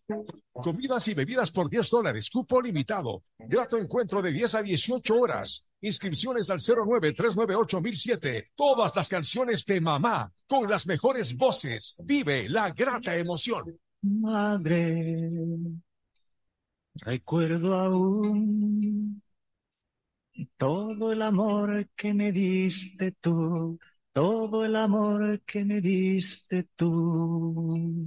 Comidas y bebidas por 10 dólares, cupo limitado. Grato encuentro de 10 a 18 horas. Inscripciones al 09-398-1007. Todas las canciones de mamá, con las mejores voces. Vive la grata emoción. Madre, recuerdo aún todo el amor que me diste tú, todo el amor que me diste tú.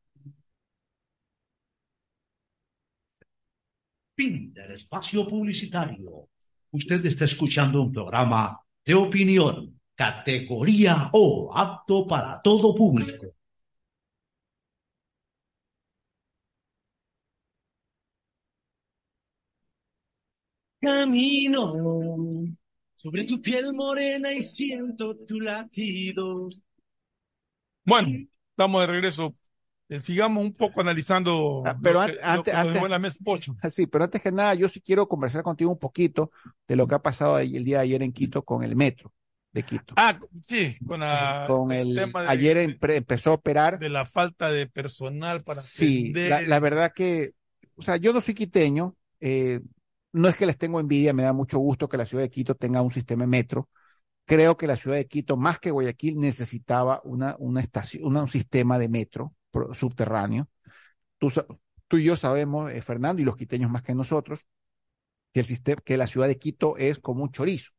Fin del espacio publicitario. Usted está escuchando un programa de opinión, categoría O, apto para todo público. Camino sobre tu piel morena y siento tu latido. Bueno, estamos de regreso. Eh, sigamos un poco analizando. Ah, pero que- antes, antes, la mesa sí, pero antes que nada, yo sí quiero conversar contigo un poquito de lo que ha pasado el día de ayer en Quito con el metro de Quito. Ah, sí, con, la- con el el, tema de, ayer empezó a operar. de la falta de personal para Sí, la, verdad que, o sea, yo no soy quiteño, eh, no es que les tengo envidia, me da mucho gusto que la ciudad de Quito tenga un sistema de metro. Creo que la ciudad de Quito, más que Guayaquil, necesitaba una, una estación, una- un sistema de metro subterráneo. Tú, y yo sabemos, eh, Fernando, y los quiteños más que nosotros, que el sistema, que la ciudad de Quito es como un chorizo,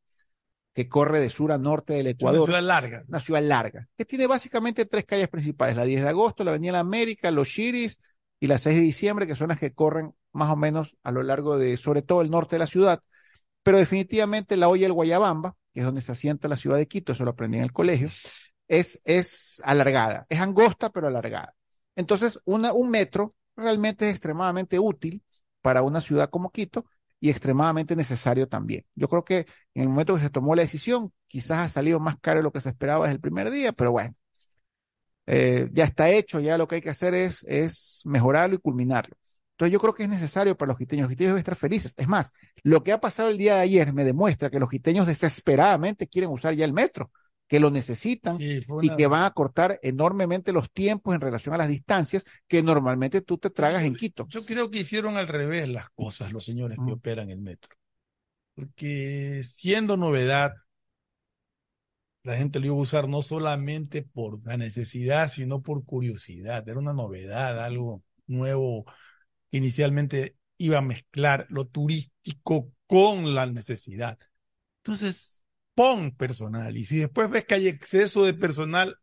que corre de sur a norte del Es una Ecuador ciudad larga. una ciudad larga, que tiene básicamente tres calles principales, la 10 de agosto, la Avenida de la América, los Chiris y la 6 de diciembre, que son las que corren más o menos a lo largo de, sobre todo el norte de la ciudad, pero definitivamente la olla del Guayabamba, que es donde se asienta la ciudad de Quito, eso lo aprendí en el colegio, es, es alargada, es angosta pero alargada. Entonces, una, un metro realmente es extremadamente útil para una ciudad como Quito y extremadamente necesario también. Yo creo que en el momento que se tomó la decisión, quizás ha salido más caro de lo que se esperaba desde el primer día, pero bueno, eh, ya está hecho, ya lo que hay que hacer es, es mejorarlo y culminarlo. Entonces yo creo que es necesario para los quiteños. Los quiteños deben estar felices. Es más, lo que ha pasado el día de ayer me demuestra que los quiteños desesperadamente quieren usar ya el metro, que lo necesitan Sí, y que van a cortar enormemente los tiempos en relación a las distancias que normalmente tú te tragas en Quito. Yo creo que hicieron al revés las cosas los señores que operan el metro. Porque siendo novedad, la gente lo iba a usar no solamente por la necesidad, sino por curiosidad. Era una novedad, algo nuevo. que Inicialmente iba a mezclar lo turístico con la necesidad. Entonces, pon personal. Y si después ves que hay exceso de personal,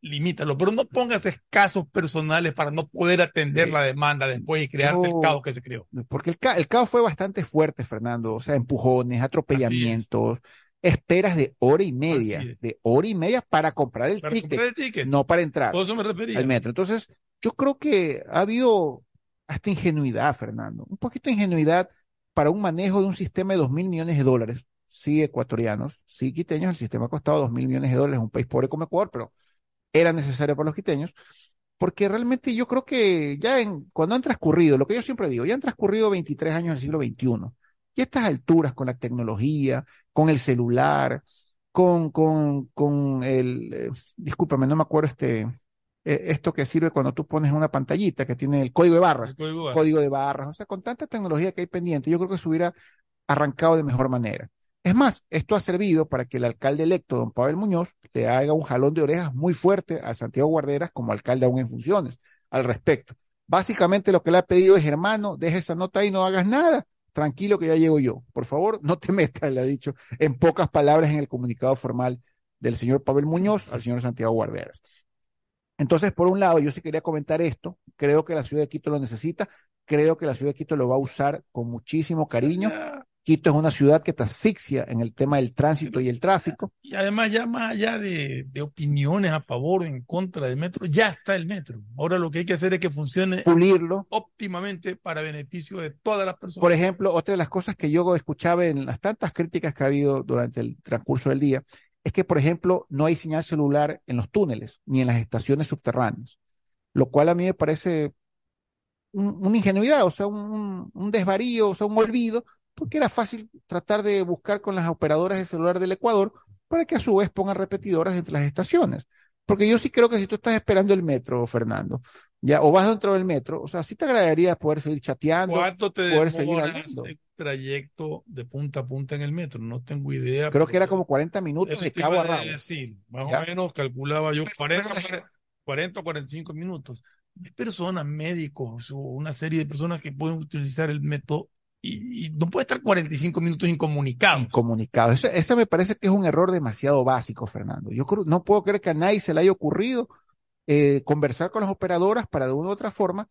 limítalo. Pero no pongas escasos personales para no poder atender la demanda después y crearse el caos que se creó. Porque el, ca- el caos fue bastante fuerte, Fernando. O sea, empujones, atropellamientos, esperas de hora y media, de hora y media para comprar el Para ticket, comprar el ticket. no para entrar Por eso me refería. al metro. Entonces, yo creo que ha habido hasta ingenuidad, Fernando. Un poquito de ingenuidad para un manejo de un sistema de dos mil millones de dólares. Sí, ecuatorianos, sí, quiteños, el sistema ha costado dos mil millones de dólares, un país pobre como Ecuador, pero era necesario para los quiteños, porque realmente yo creo que ya en, cuando han transcurrido, lo que yo siempre digo, ya han transcurrido 23 años del siglo XXI, y a estas alturas con la tecnología, con el celular, con, con, con el, eh, discúlpame, no me acuerdo este, eh, esto que sirve cuando tú pones una pantallita que tiene el código de barras, El código código de barras, o sea, con tanta tecnología que hay pendiente, yo creo que se hubiera arrancado de mejor manera. Es más, esto ha servido para que el alcalde electo, don Pavel Muñoz, le haga un jalón de orejas muy fuerte a Santiago Guarderas como alcalde aún en funciones al respecto. Básicamente lo que le ha pedido es, hermano, deja esa nota ahí, no hagas nada, tranquilo que ya llego yo. Por favor, no te metas, le ha dicho en pocas palabras en el comunicado formal del señor Pavel Muñoz al señor Santiago Guarderas. Entonces, por un lado, yo sí quería comentar esto. Creo que la ciudad de Quito lo necesita. Creo que la ciudad de Quito lo va a usar con muchísimo cariño. Quito es una ciudad que te asfixia en el tema del tránsito y el tráfico. Y además, ya más allá de, de opiniones a favor o en contra del metro, ya está el metro. Ahora lo que hay que hacer es que funcione Pulirlo. óptimamente para beneficio de todas las personas. Por ejemplo, otra de las cosas que yo escuchaba en las tantas críticas que ha habido durante el transcurso del día es que, por ejemplo, no hay señal celular en los túneles ni en las estaciones subterráneas, lo cual a mí me parece un- una ingenuidad, o sea, un, un desvarío, o sea, un olvido, porque era fácil tratar de buscar con las operadoras de celular del Ecuador para que a su vez pongan repetidoras entre las estaciones. Porque yo sí creo que si tú estás esperando el metro, Fernando, ya, o vas dentro del metro, o sea, sí te agradaría poder seguir chateando, ¿Cuánto te poder seguir demoras hablando. el trayecto de punta a punta en el metro? No tengo idea. Creo que era pero como 40 minutos de cabo a rabo. decir. Más Ya. o menos calculaba yo 40, 40 o 45 minutos. Hay personas, médicos, o una serie de personas que pueden utilizar el método y, y no puede estar 45 minutos incomunicado. Incomunicado. Eso, eso me parece que es un error demasiado básico, Fernando. Yo creo, no puedo creer que a nadie se le haya ocurrido eh, conversar con las operadoras para de una u otra forma,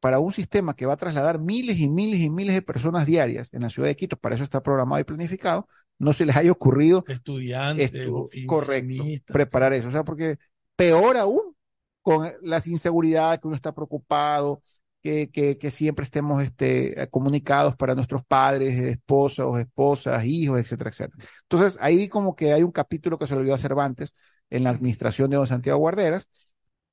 para un sistema que va a trasladar miles y miles y miles de personas diarias en la ciudad de Quito, para eso está programado y planificado, no se les haya ocurrido Estudiantes, oficinistas. correcto, preparar eso. O sea, porque peor aún con las inseguridades que uno está preocupado, que, siempre estemos este, comunicados para nuestros padres, esposos, esposas, hijos, etcétera, etcétera. Entonces, ahí como que hay un capítulo que se lo dio a Cervantes en la administración de don Santiago Guarderas,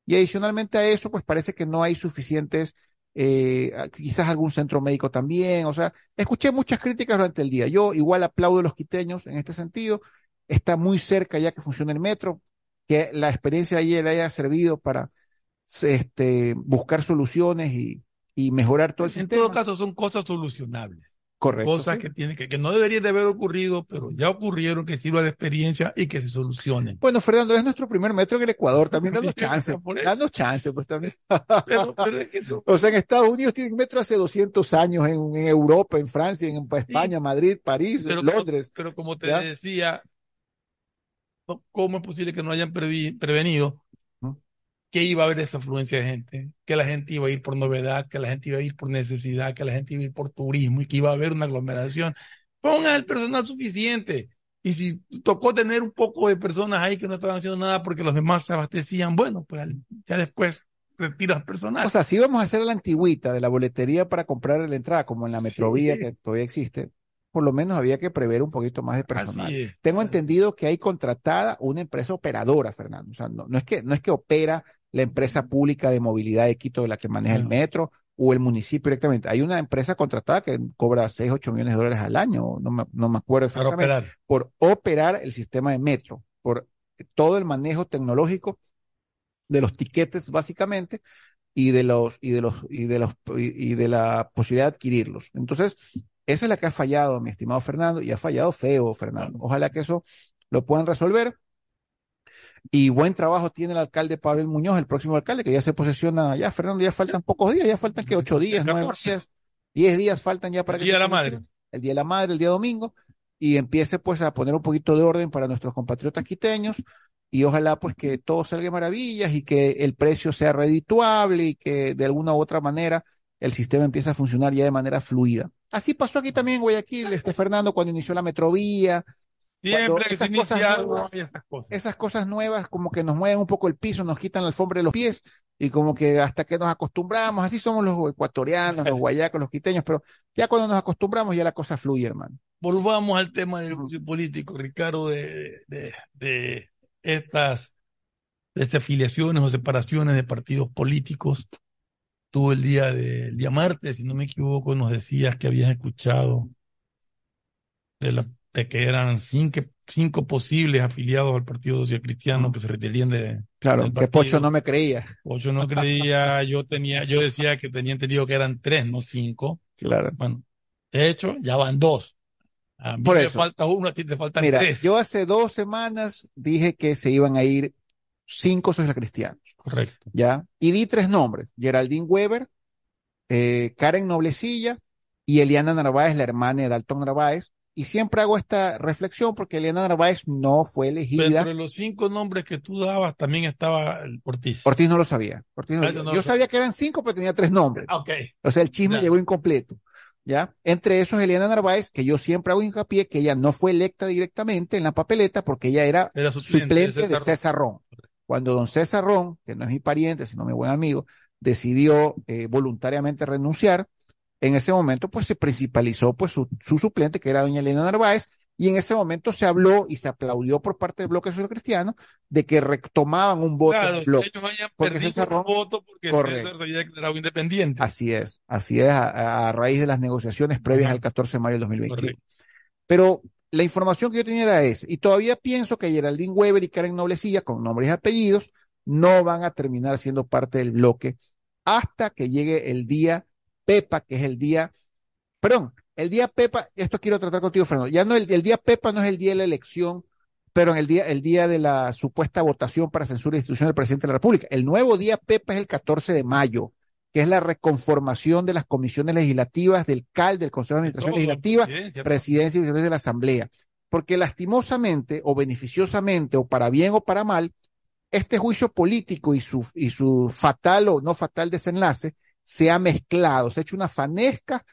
y adicionalmente a eso, pues parece que no hay suficientes, eh, quizás algún centro médico también, o sea, escuché muchas críticas durante el día. Yo igual aplaudo a los quiteños en este sentido, está muy cerca ya que funcione el metro, que la experiencia de ayer le haya servido para este, buscar soluciones y, y mejorar todo el En sistema. todo caso, son cosas solucionables. Correcto. Cosas sí. que, tienen que, que no deberían de haber ocurrido, pero ya ocurrieron, que sirva de experiencia y que se solucionen. Bueno, Fernando, es nuestro primer metro en el Ecuador, también danos chance, danos chance, pues también. Pero, pero es que eso- O sea, en Estados Unidos tienen metro hace 200 años, en, en Europa, en Francia, en España, Madrid, París, pero, Londres. pero como te ¿ya? decía, ¿cómo es posible que no hayan previ- prevenido que iba a haber esa afluencia de gente? Que la gente iba a ir por novedad, que la gente iba a ir por necesidad, que la gente iba a ir por turismo y que iba a haber una aglomeración. Pongan el personal suficiente. Y si tocó tener un poco de personas ahí que no estaban haciendo nada porque los demás se abastecían, bueno, pues ya después retiras personal. O sea, si vamos a hacer la antigüita de la boletería para comprar la entrada, como en la Metrovía, que todavía existe, por lo menos había que prever un poquito más de personal. Tengo entendido que hay contratada una empresa operadora, Fernando. O sea, no, no es que, no es que opera la empresa pública de movilidad de Quito, la que maneja el metro, o el municipio directamente. Hay una empresa contratada que cobra 6, 8 millones de dólares al año, no me, no me acuerdo Para exactamente, operar. por operar el sistema de metro, por todo el manejo tecnológico de los tiquetes, básicamente, y de los, y de los, y de los, y, y de la posibilidad de adquirirlos. Entonces, esa es la que ha fallado, mi estimado Fernando, y ha fallado feo, Fernando. Ojalá que eso lo puedan resolver. Y buen trabajo tiene el alcalde Pablo Muñoz, el próximo alcalde, que ya se posesiona, ya Fernando, ya faltan pocos días, ya faltan que ocho días, nueve días, diez días faltan ya para El que Día se de la. Madre. El Día de la Madre, el día domingo, y empiece pues a poner un poquito de orden para nuestros compatriotas quiteños, y ojalá pues que todo salga maravillas y que el precio sea redituable y que de alguna u otra manera el sistema empiece a funcionar ya de manera fluida. Así pasó aquí también en Guayaquil, este Fernando, cuando inició la metrovía, Siempre que se esas cosas inicia algo, esas cosas. esas cosas nuevas como que nos mueven un poco el piso, nos quitan la alfombra de los pies y como que hasta que nos acostumbramos, así somos los ecuatorianos, los guayacos, los quiteños, pero ya cuando nos acostumbramos ya la cosa fluye, hermano. Volvamos al tema del político, Ricardo, de, de, de estas desafiliaciones o separaciones de partidos políticos. Tú el día del día martes, si no me equivoco, nos decías que habías escuchado de, la, de que eran cinco, cinco posibles afiliados al Partido Social Cristiano que se retirían de, Claro, que Pocho no me creía. Pocho no creía, yo tenía, yo decía que tenía entendido que eran tres, no cinco. Claro. Bueno, de hecho, ya van dos. A mí Por eso. falta uno, a ti te faltan Mira, tres. yo hace dos semanas dije que se iban a ir cinco socialcristianos, Correcto. ¿ya? Y di tres nombres, Geraldine Weber, eh, Karen Noblecilla y Eliana Narváez, la hermana de Dalton Narváez. Y siempre hago esta reflexión porque Eliana Narváez no fue elegida. Dentro de los cinco nombres que tú dabas también estaba el Ortiz. Ortiz no lo sabía. Ortiz no- Ah, eso no yo lo sabía que eran cinco, pero tenía tres nombres. Ah, Ok. O sea, el chisme Ya. llegó incompleto. ¿Ya? Entre esos, Eliana Narváez, que yo siempre hago hincapié que ella no fue electa directamente en la papeleta porque ella era, Era suplente de César Ron. Cuando don César Ron, que no es mi pariente, sino mi buen amigo, decidió eh, voluntariamente renunciar, en ese momento pues se principalizó pues su, su suplente, que era doña Elena Narváez, y en ese momento se habló y se aplaudió por parte del bloque social cristiano de que retomaban un voto Claro, bloque. ellos hayan Porque César Ron- voto porque Correcto. César se había declarado independiente. Así es, así es, a, a raíz de las negociaciones previas al 14 de mayo del 2021. Correcto. Pero la información que yo tenía era esa, y todavía pienso que Geraldine Weber y Karen Noblecilla, con nombres y apellidos, no van a terminar siendo parte del bloque hasta que llegue el día Pepa, que es el día, perdón, el día Pepa, esto quiero tratar contigo, Fernando, ya no, el, el día Pepa no es el día de la elección, pero en el día, el día de la supuesta votación para censura e institución del presidente de la República. El nuevo día Pepa es el 14 de mayo, que es la reconformación de las comisiones legislativas del CAL, del Consejo de Administración Legislativa, presidencia, presidencia y vicepresidencia de la Asamblea. Porque lastimosamente o beneficiosamente o para bien o para mal, este juicio político y su, y su fatal o no fatal desenlace se ha mezclado, se ha hecho una fanesca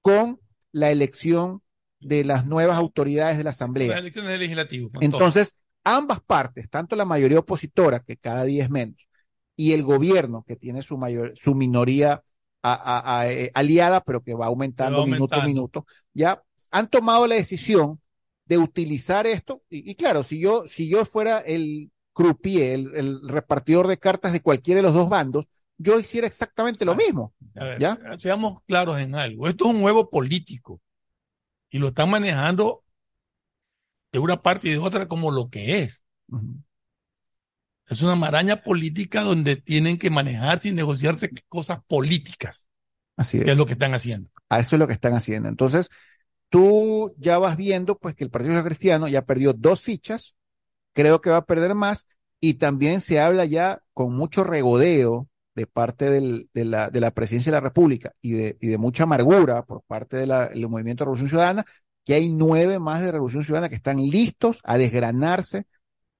con la elección de las nuevas autoridades de la Las Asamblea. elecciones del legislativo. Entonces, ambas partes, tanto la mayoría opositora, que cada día es menos, y el gobierno, que tiene su mayor, su minoría a- a- a- eh, aliada, pero que va aumentando, minuto a minuto, ya han tomado la decisión de utilizar esto. Y, y claro, si yo, si yo fuera el croupier, el, el repartidor de cartas de cualquiera de los dos bandos, yo hiciera exactamente lo mismo. A ver, ¿Ya? seamos claros en algo. Esto es un juego político y lo están manejando de una parte y de otra como lo que es. Es una maraña política donde tienen que manejarse y negociarse cosas políticas, Así que es. es lo que están haciendo. A eso es lo que están haciendo. Entonces, tú ya vas viendo pues que el Partido Social Cristiano ya perdió dos fichas, creo que va a perder más, y también se habla ya con mucho regodeo de parte del- de, la, de la presidencia de la República y de, y de mucha amargura por parte del movimiento de Revolución Ciudadana, que hay nueve más de Revolución Ciudadana que están listos a desgranarse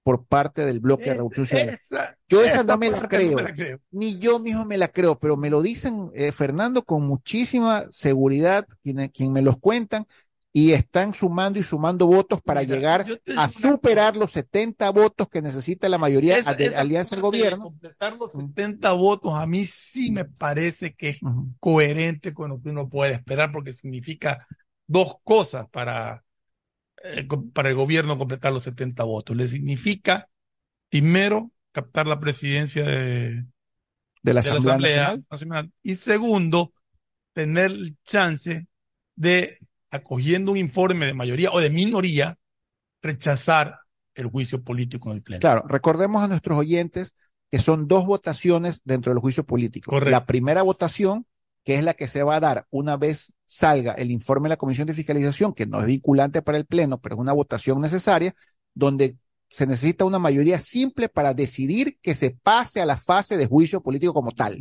por parte del bloque de Revolución Ciudadana. Esa- Yo esa no me la creo. no me la creo. Ni yo mismo me la creo, pero me lo dicen, eh, Fernando, con muchísima seguridad, quien, quien me los cuentan, y están sumando y sumando votos para Mira, llegar a superar los 70 votos que necesita la mayoría Esa- de esa alianza del gobierno. completar los 70 votos, a mí sí me parece que es coherente con lo que uno puede esperar, porque significa dos cosas para, eh, para el gobierno completar los 70 votos. Le significa, primero, captar la presidencia de, De la de la Asamblea Asamblea Nacional. Nacional. Y segundo, tener el chance de, acogiendo un informe de mayoría o de minoría, rechazar el juicio político en el Pleno. Claro, recordemos a nuestros oyentes que son dos votaciones dentro del juicio político. Correcto. La primera votación, que es la que se va a dar una vez salga el informe de la Comisión de Fiscalización, que no es vinculante para el Pleno, pero es una votación necesaria, donde se necesita una mayoría simple para decidir que se pase a la fase de juicio político como tal.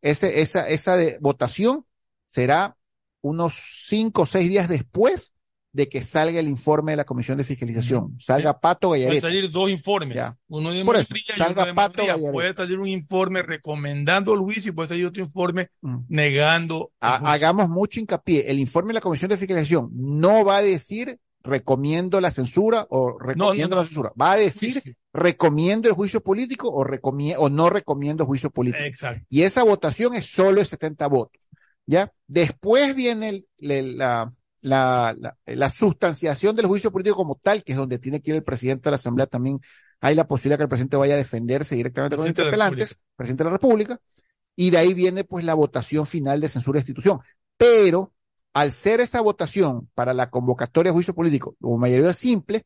Ese, esa, esa de votación será unos cinco o seis días después de que salga el informe de la Comisión de Fiscalización. Salga Pato Pueden Gallareta. salir dos informes. Ya. Uno de mayoría y salga uno de Pato. Gallareta. Puede salir un informe recomendando el juicio y puede salir otro informe negando. Ha- juicio. hagamos mucho hincapié. El informe de la Comisión de Fiscalización no va a decir recomiendo la censura o recomiendo no. la censura. Va a decir recomiendo el juicio político o, o no recomiendo juicio político. Exacto. Y esa votación es solo de 70 votos. ¿Ya? Después viene el- la, la, la, la sustanciación del juicio político como tal, que es donde tiene que ir el presidente de la Asamblea también. Hay la posibilidad que el presidente vaya a defenderse directamente con los interpelantes, presidente de la República, y de ahí viene pues la votación final de censura de institución. Pero al ser esa votación para la convocatoria de juicio político como mayoría simple,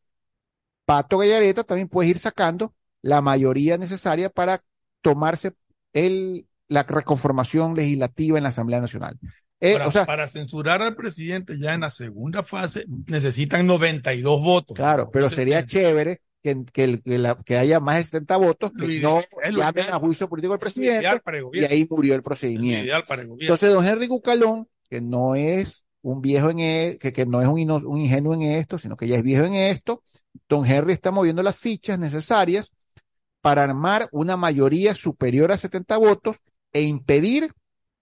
Pato Gallareta también puede ir sacando la mayoría necesaria para tomarse el, la reconformación legislativa en la Asamblea Nacional. Eh, para, o sea, para censurar al presidente ya en la segunda fase necesitan 92 votos. claro, pero sería chévere que, que, el- que la- que haya más de 70 votos que no lo llamen a juicio político al presidente y ahí murió el procedimiento. ideal para el gobierno. Entonces, don Henry Cucalón, que no es un viejo en e- que, que no es un, ino- un ingenuo en esto, sino que ya es viejo en esto, don Henry está moviendo las fichas necesarias para armar una mayoría superior a 70 votos e impedir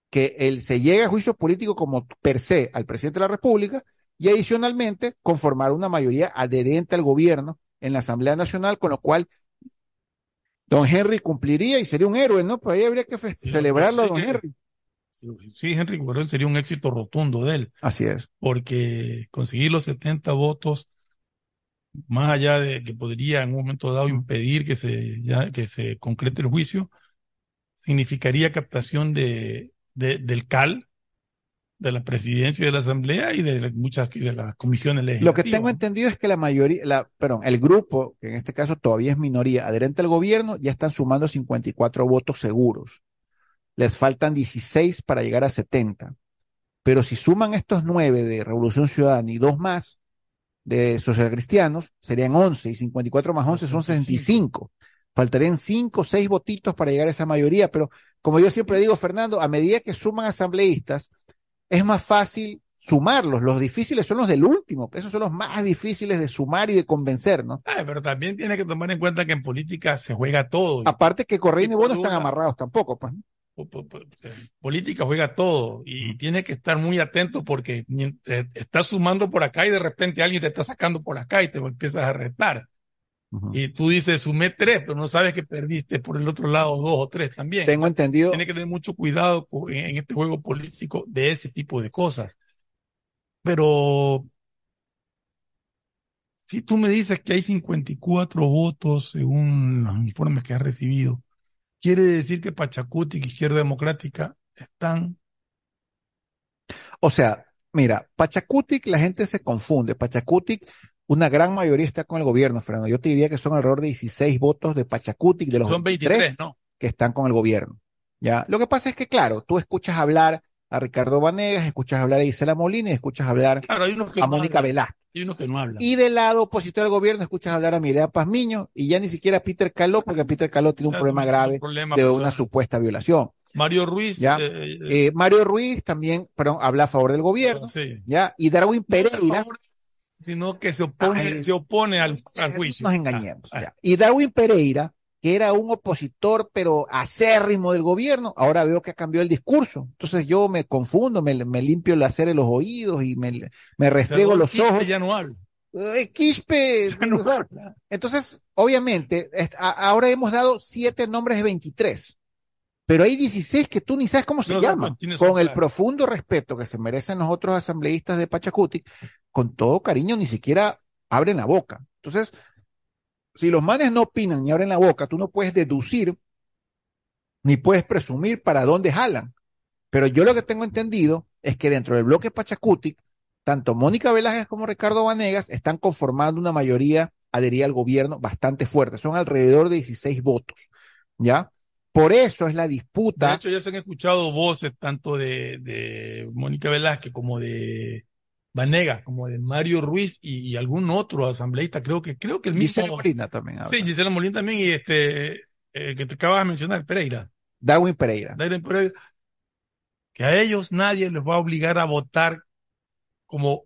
que él se llegue a juicio político como per se al presidente de la República y adicionalmente conformar una mayoría adherente al gobierno en la Asamblea Nacional, con lo cual don Henry cumpliría y sería un héroe, ¿no? Pues ahí habría que celebrarlo a don que- Henry. Sí, sí, Henry Guerrero sería un éxito rotundo de él, Así es. porque conseguir los 70 votos, más allá de que podría en un momento dado impedir que se, ya, que se concrete el juicio, significaría captación de, de- del CAL, de la presidencia y de la asamblea y de muchas de las comisiones Lo que legislativas. tengo entendido es que la mayoría, la, perdón, el grupo, que en este caso todavía es minoría, adherente al gobierno, ya están sumando 54 votos seguros. Les faltan 16 para llegar a 70. Pero si suman estos nueve de Revolución Ciudadana y dos más de socialcristianos, serían 11 y 54 más 11 son 65. Faltarían cinco o seis votitos para llegar a esa mayoría, pero como yo siempre digo, Fernando, a medida que suman asambleístas, es más fácil sumarlos. Los difíciles son los del último, esos son los más difíciles de sumar y de convencer, ¿no? Ah, pero también tiene que tomar en cuenta que en política se juega todo. Aparte que Correa y Bono están amarrados tampoco, pues. eh, política juega todo y tiene que estar muy atento porque eh, estás sumando por acá y de repente alguien te está sacando por acá y te empiezas a restar. Y tú dices, sumé tres, pero no sabes que perdiste por el otro lado dos o tres también. Tengo entendido. Tiene que tener mucho cuidado en este juego político de ese tipo de cosas. Pero si tú me dices que hay 54 votos según los informes que has recibido, quiere decir que Pachacuti y Izquierda Democrática están O sea, mira, Pachacutic, la gente se confunde. Pachacutic, una gran mayoría está con el gobierno, Fernando. Yo te diría que son alrededor de 16 votos de Pachacutic, de los Son 23, 23, ¿no? que están con el gobierno. ¿ya? Lo que pasa es que, claro, tú escuchas hablar a Ricardo Vanegas, escuchas hablar a Isela Molina y escuchas hablar Claro, hay unos que a no Mónica. Velázquez. Hay unos que no hablan. Y del lado opositor al gobierno escuchas hablar a Mireya Pazmiño y ya ni siquiera a Peter Caló, porque Peter Caló tiene un Claro, problema un grave problema de personal. una supuesta violación. Mario Ruiz, ¿ya? eh, Eh, Mario Ruiz también, perdón, habla a favor del gobierno, sí. ¿ya? Y Darwin Pereira, sino que se opone, se opone al, al juicio. nos engañemos, ya. Y Darwin Pereira, que era un opositor, pero acérrimo del gobierno, ahora veo que cambió el discurso. Entonces yo me confundo, me, me limpio el hacer en los oídos y me, me restrego los Quispe ojos. Ya no habla. Eh, Quispe, o sea, entonces, obviamente, ahora hemos dado siete nombres de 23, pero hay 16 que tú ni sabes cómo se No, llaman. no, Con el profundo respeto que se merecen los otros asambleístas de Pachacuti, con todo cariño, ni siquiera abren la boca. Entonces, si los manes no opinan ni abren la boca, tú no puedes deducir ni puedes presumir para dónde jalan. Pero yo lo que tengo entendido es que dentro del bloque Pachacuti, tanto Mónica Velázquez como Ricardo Vanegas están conformando una mayoría adherida al gobierno bastante fuerte. Son alrededor de 16 votos. ¿Ya? Por eso es la De disputa. hecho, ya se han escuchado voces tanto de, de Mónica Velázquez como de Vanega, como de Mario Ruiz y, y algún otro asambleísta. Creo que, creo que el mismo. Gisela Molina también. Sí, Gisela Molina también y este, eh, que te acabas de mencionar, Pereira. Darwin Pereira. Darwin Pereira. Que a ellos nadie les va a obligar a votar como,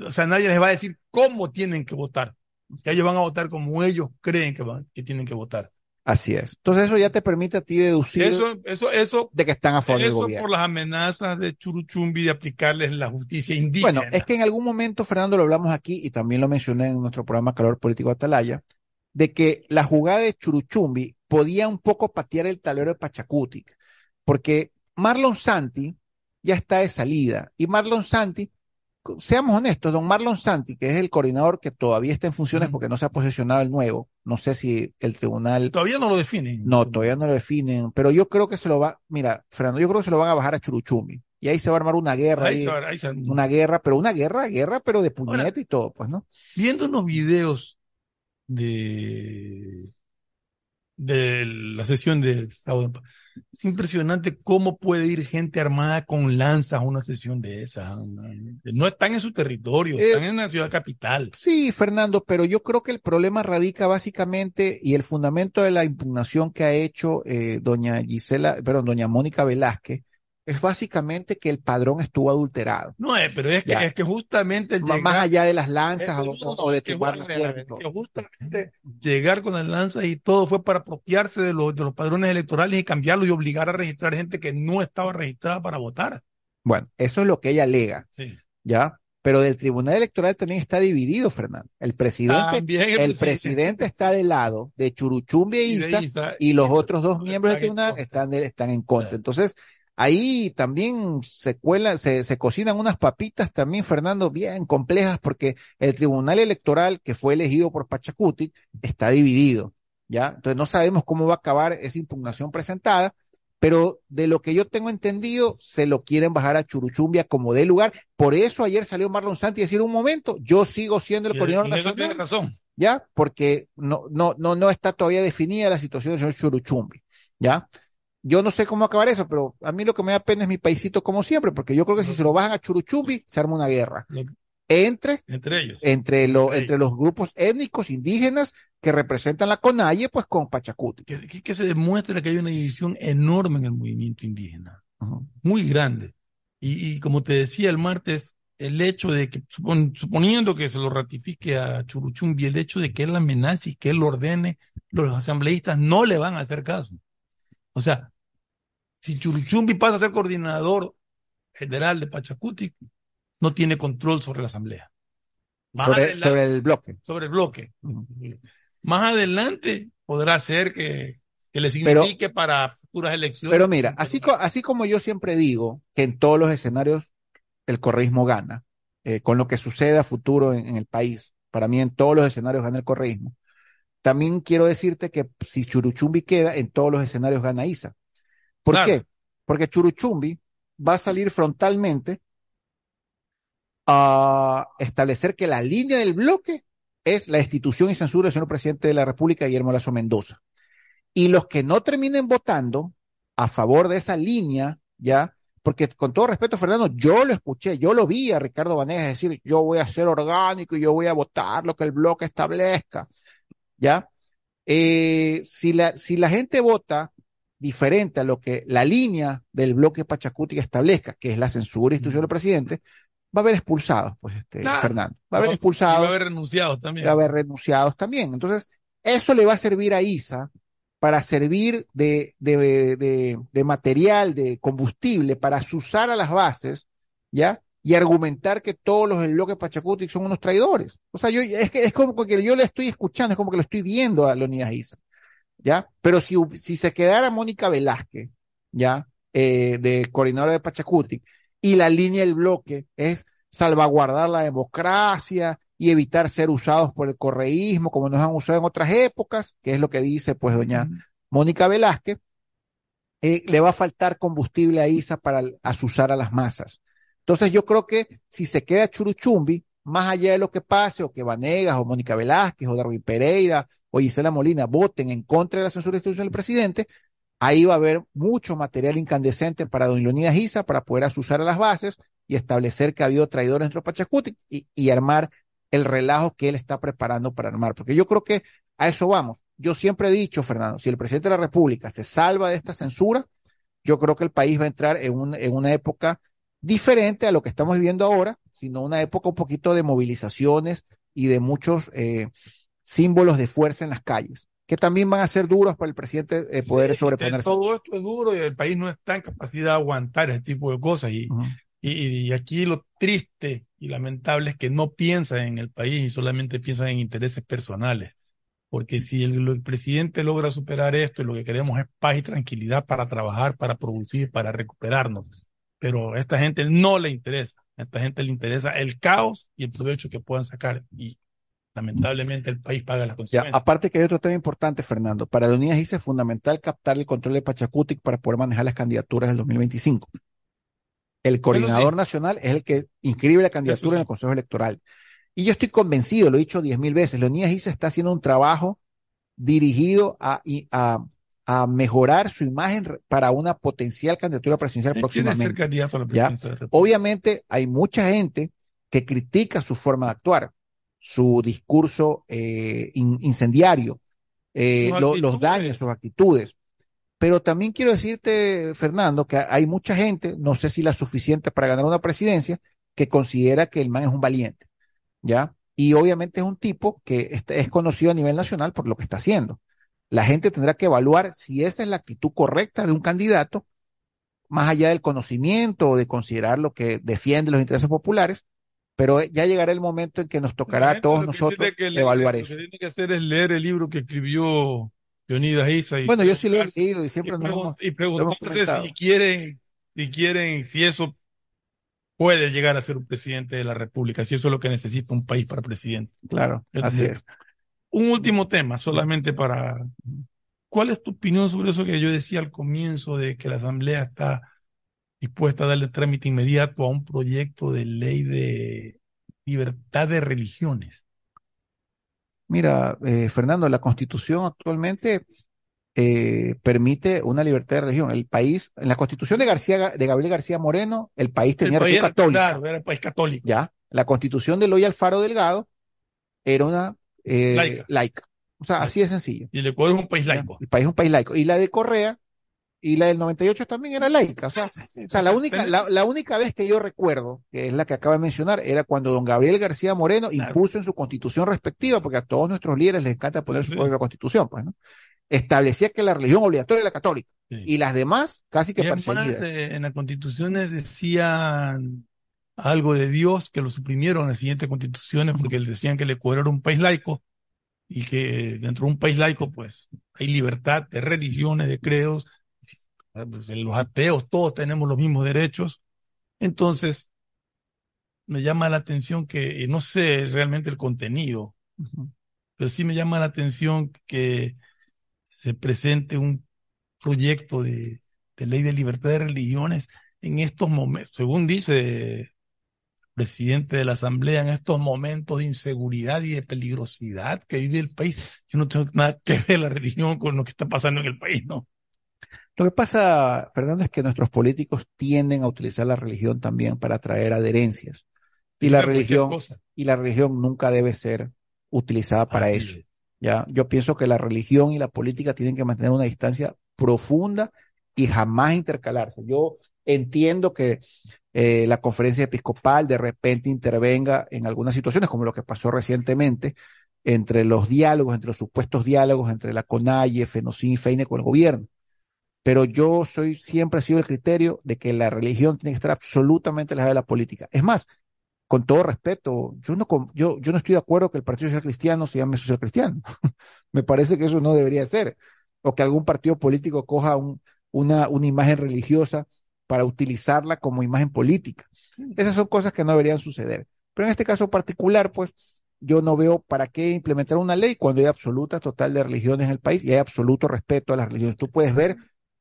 o sea, nadie les va a decir cómo tienen que votar. Que ellos van a votar como ellos creen que, van, que tienen que votar. Así es. Entonces eso ya te permite a ti deducir Eso, eso, eso, de que están a favor del eso gobierno. por las amenazas de Churuchumbi de aplicarles la justicia indígena. Bueno, es que en algún momento, Fernando, lo hablamos aquí y también lo mencioné en nuestro programa Calor Político Atalaya, de que la jugada de Churuchumbi podía un poco patear el tablero de Pachacutic, porque Marlon Santi ya está de salida y Marlon Santi, seamos honestos, don Marlon Santi, que es el coordinador que todavía está en funciones porque no se ha posesionado el nuevo, no sé si el tribunal... Todavía no lo definen. No, todavía no lo definen, pero yo creo que se lo va, mira, Fernando, yo creo que se lo van a bajar a Churuchumbi. Y ahí se va a armar una guerra, Ahí ahí, se va- ahí se- una guerra, pero una guerra, guerra, pero de puñete y todo, pues, ¿no? Viendo unos videos de, de la sesión de es impresionante cómo puede ir gente armada con lanzas a una sesión de esa. No están en su territorio, Eh, están en la ciudad capital. Sí, Fernando, pero yo creo que el problema radica básicamente y el fundamento de la impugnación que ha hecho eh, doña Gisela, perdón, doña Mónica Velázquez, es básicamente que el padrón estuvo adulterado. No, eh, pero es que, Ya. es que justamente llegar- más allá de las lanzas o, no, o de que tumbar la justa- puerta y todo. que justamente llegar con las lanzas y todo fue para apropiarse de los, de los padrones electorales y cambiarlos y obligar a registrar gente que no estaba registrada para votar. Bueno, eso es lo que ella alega, Sí. ¿ya? Pero del Tribunal Electoral también está dividido, Fernando. El presidente, el presidente. presidente está del lado de Churuchumbi e Y de Isa, y los otros dos miembros del tribunal están, de- están en contra. Entonces, ahí también se cuelan, se, se cocinan unas papitas también, Fernando, bien complejas, porque el Tribunal Electoral que fue elegido por Pachacuti está dividido, ¿ya? Entonces no sabemos cómo va a acabar esa impugnación presentada, pero de lo que yo tengo entendido, se lo quieren bajar a Churuchumbia como de lugar. Por eso ayer salió Marlon Santi a decir un momento, yo sigo siendo el Y- coordinador y nacional. tiene razón. ¿ya? Porque no, no, no, no está todavía definida la situación del señor Churuchumbi, ¿ya? Yo no sé cómo acabar eso, pero a mí lo que me da pena es mi paisito como siempre, porque yo creo que si se lo bajan a Churuchumbi, se arma una guerra. Entre, entre ellos. Entre, lo, entre los grupos étnicos indígenas que representan la CONAIE, pues con Pachacuti. Que, que, que, se demuestra que hay una división enorme en el movimiento indígena, uh -huh. muy grande. Y, y, como te decía el martes, el hecho de que, supon, suponiendo que se lo ratifique a Churuchumbi, el hecho de que él amenace y que él lo ordene, los asambleístas no le van a hacer caso. O sea, si Churuchumbi pasa a ser coordinador general de Pachacuti, no tiene control sobre la asamblea. Sobre, adelante, sobre, el bloque. Sobre el bloque. Más adelante podrá ser que, que le signifique pero, para futuras elecciones. Pero mira, así como yo siempre digo que en todos los escenarios el correísmo gana, eh, con lo que suceda a futuro en, en, el país, para mí en todos los escenarios gana el correísmo. También quiero decirte que si Churuchumbi queda, en todos los escenarios gana ISA. ¿Por claro. qué? Porque Churuchumbi va a salir frontalmente a establecer que la línea del bloque es la destitución y censura del señor presidente de la República, Guillermo Lazo Mendoza. Y los que no terminen votando a favor de esa línea, ya, porque con todo respeto, Fernando, yo lo escuché, yo lo vi a Ricardo Vanegas decir, yo voy a ser orgánico y yo voy a votar lo que el bloque establezca, ya. Eh, si, la, si la gente vota diferente a lo que la línea del bloque Pachacuti establezca, que es la censura y institución del presidente, va a haber expulsados, pues, este, claro. Fernando. Va a haber expulsados. va a haber renunciados también. Va a haber renunciados también. Entonces, eso le va a servir a ISA para servir de, de, de, de material, de combustible, para asusar a las bases, ¿ya? Y argumentar que todos los del bloque Pachacuti son unos traidores. O sea, yo, es que es como que yo le estoy escuchando, es como que lo estoy viendo a Leonidas Isa, ¿ya? Pero si, si se quedara Mónica Velázquez, ¿ya? Eh, de coordinadora de Pachacuti, y la línea del bloque es salvaguardar la democracia y evitar ser usados por el correísmo como nos han usado en otras épocas, que es lo que dice pues doña mm. Mónica Velázquez, eh, le va a faltar combustible a ISA para asusar a las masas. Entonces yo creo que si se queda Churuchumbi, más allá de lo que pase, o que Vanegas, o Mónica Velázquez, o Darwin Pereira, o Gisela Molina voten en contra de la censura institucional del presidente, ahí va a haber mucho material incandescente para don Leonidas Isa para poder asusar a las bases y establecer que ha habido traidores dentro de Pachacuti y, armar el relajo que él está preparando para armar. Porque yo creo que a eso vamos. Yo siempre he dicho, Fernando, si el presidente de la República se salva de esta censura, yo creo que el país va a entrar en una época diferente a lo que estamos viviendo ahora, sino una época un poquito de movilizaciones y de muchos eh, símbolos de fuerza en las calles que también van a ser duros para el presidente eh, poder sí, sobreponerse. Todo esto es duro y el país no está en capacidad de aguantar ese tipo de cosas. Y, uh -huh. y, y, aquí lo triste y lamentable es que no piensan en el país y solamente piensan en intereses personales. Porque si el, el presidente logra superar esto, y lo que queremos es paz y tranquilidad para trabajar, para producir, para recuperarnos. Pero a esta gente no le interesa. A esta gente le interesa el caos y el provecho que puedan sacar. Y lamentablemente el país paga las consecuencias. Ya, aparte que hay otro tema importante, Fernando. Para Leonidas dice es fundamental captar el control de Pachacutic para poder manejar las candidaturas del 2025. El coordinador sí. nacional es el que inscribe la candidatura sí. en el Consejo Electoral. Y yo estoy convencido, lo he dicho diez mil veces, Leonidas Isa está haciendo un trabajo dirigido a, a, a, mejorar su imagen para una potencial candidatura presidencial próximamente. Ser candidato a la presidencia. Obviamente hay mucha gente que critica su forma de actuar su discurso eh, in, incendiario, eh, lo, los daños, sus actitudes. Pero también quiero decirte, Fernando, que hay mucha gente, no sé si la suficiente para ganar una presidencia, que considera que el man es un valiente, ¿ya? Y obviamente es un tipo que es conocido a nivel nacional por lo que está haciendo. La gente tendrá que evaluar si esa es la actitud correcta de un candidato, más allá del conocimiento o de considerar lo que defiende los intereses populares, pero ya llegará el momento en que nos tocará a todos nosotros evaluar leer, eso. Lo que tiene que hacer es leer el libro que escribió Leonidas Isa. Y bueno, yo sí lo he leído y siempre y nos hemos, Y preguntarse si quieren, si quieren, si eso puede llegar a ser un presidente de la República, si eso es lo que necesita un país para presidente. Claro, Entonces, así es. Un último tema, solamente para... ¿Cuál es tu opinión sobre eso que yo decía al comienzo de que la Asamblea está dispuesta a darle trámite inmediato a un proyecto de ley de libertad de religiones. Mira, eh, Fernando, la constitución actualmente eh, permite una libertad de religión. El país, en la constitución de García, de Gabriel García Moreno, el país tenía el país religión católica. Claro, era el país católico. Ya. La constitución de Loy Alfaro Delgado era una eh, Laica. laica. O sea, así de sencillo. Y el Ecuador es un país laico. El país es un país laico. Y la de Correa y la del 98 también era laica. O sea, o sea, la, única, la, la única vez que yo recuerdo, que es la que acaba de mencionar, era cuando don Gabriel García Moreno impuso en su constitución respectiva, porque a todos nuestros líderes les encanta poner su propia constitución, pues, ¿no? Establecía que la religión obligatoria era la católica. Y las demás casi que Y perseguidas. eh, en las constituciones decían algo de Dios que lo suprimieron en las siguientes constituciones porque decían que el Ecuador era un país laico y que dentro de un país laico pues hay libertad de religiones, de credos, pues, los ateos todos tenemos los mismos derechos. Entonces, me llama la atención que, y no sé realmente el contenido, pero sí me llama la atención que se presente un proyecto de, de ley de libertad de religiones en estos momentos, según dice el presidente de la Asamblea, en estos momentos de inseguridad y de peligrosidad que vive el país. Yo no tengo nada que ver la religión con lo que está pasando en el país, ¿no? Lo que pasa, Fernando, es que nuestros políticos tienden a utilizar la religión también para atraer adherencias. Y la religión, y la religión nunca debe ser utilizada para eso. Ya, yo pienso que la religión y la política tienen que mantener una distancia profunda y jamás intercalarse. Yo entiendo que eh, la conferencia episcopal de repente intervenga en algunas situaciones, como lo que pasó recientemente, entre los diálogos, entre los supuestos diálogos entre la CONAIE, FENOCIN y FEINE con el gobierno. Pero yo soy, siempre he sido el criterio de que la religión tiene que estar absolutamente alejada de la política. Es más, con todo respeto, yo no, yo, yo no estoy de acuerdo que el Partido Social Cristiano se llame Social Cristiano. Me parece que eso no debería ser. O que algún partido político coja un- una, una imagen religiosa para utilizarla como imagen política. Esas son cosas que no deberían suceder. Pero en este caso particular, pues, yo no veo para qué implementar una ley cuando hay absoluta total de religiones en el país y hay absoluto respeto a las religiones. Tú puedes ver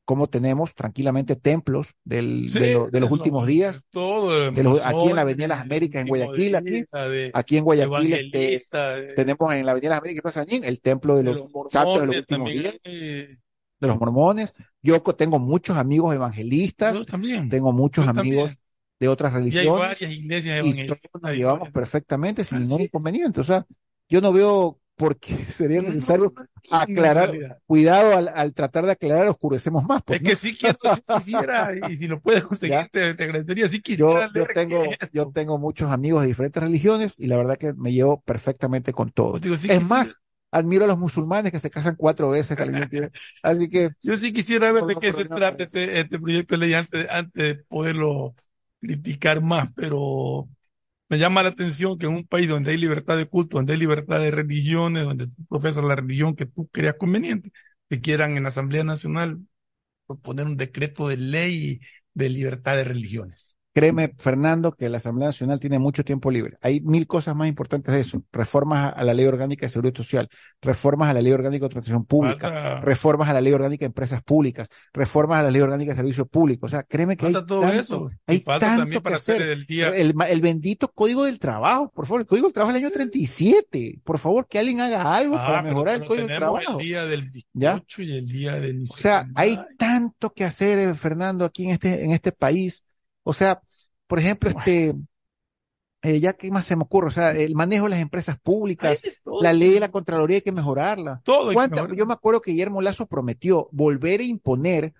cómo tenemos tranquilamente templos del- Sí, de, lo- de los últimos días Todo, de los- aquí en la Avenida de las Américas, en Guayaquil, aquí, de aquí en Guayaquil, este, tenemos en la Avenida de las Américas, Plaza Añín, el templo de los, los santos de los últimos también, días, eh, de los mormones. Yo tengo muchos amigos evangelistas, Yo también. tengo muchos Yo amigos también. de otras Y hay religiones varias iglesias y evangélicas. todos nos llevamos perfectamente sin Así ningún inconveniente. O sea, yo no veo por qué sería necesario aclarar, cuidado al, al tratar de aclarar, oscurecemos más. pues, Es que sí quiero, sí quisiera, y si lo puedes conseguir, te, te agradecería. Sí Yo, quisiera yo tengo, yo tengo muchos amigos de diferentes religiones y la verdad que me llevo perfectamente con todos. Digo, sí es quisiera- más, admiro a los musulmanes que se casan cuatro veces. Así que Yo sí quisiera ver de qué se trata este, este proyecto de ley antes, antes de poderlo criticar más, pero me llama la atención que en un país donde hay libertad de culto, donde hay libertad de religiones, donde tú profesas la religión que tú creas conveniente, que quieran en la Asamblea Nacional proponer un decreto de ley de libertad de religiones. Créeme, Fernando, que la Asamblea Nacional tiene mucho tiempo libre. Hay mil cosas más importantes de eso. Reformas a, la Ley Orgánica de Seguridad Social, reformas a la Ley Orgánica de Protección Pública, Falta- reformas a la Ley Orgánica de Empresas Públicas, reformas a la Ley Orgánica de Servicio Público. O sea, créeme que hay Falta todo tanto, eso. Hay falta tanto también que para hacer. hacer el día- El, bendito Código del Trabajo, por favor, el Código del Trabajo del año 37. Por favor, que alguien haga algo Ah, para pero- mejorar el Código del Trabajo. el día del ¿Ya? y el día del O sea, hay tanto que hacer, eh, Fernando, aquí en este, en este país. O sea, por ejemplo, este, eh, ya qué más se me ocurre, o sea, el manejo de las empresas públicas, la ley de la Contraloría hay que mejorarla. Todo hay que ¿Cuánta- mejorar. yo me acuerdo que Guillermo Lazo prometió volver a imponer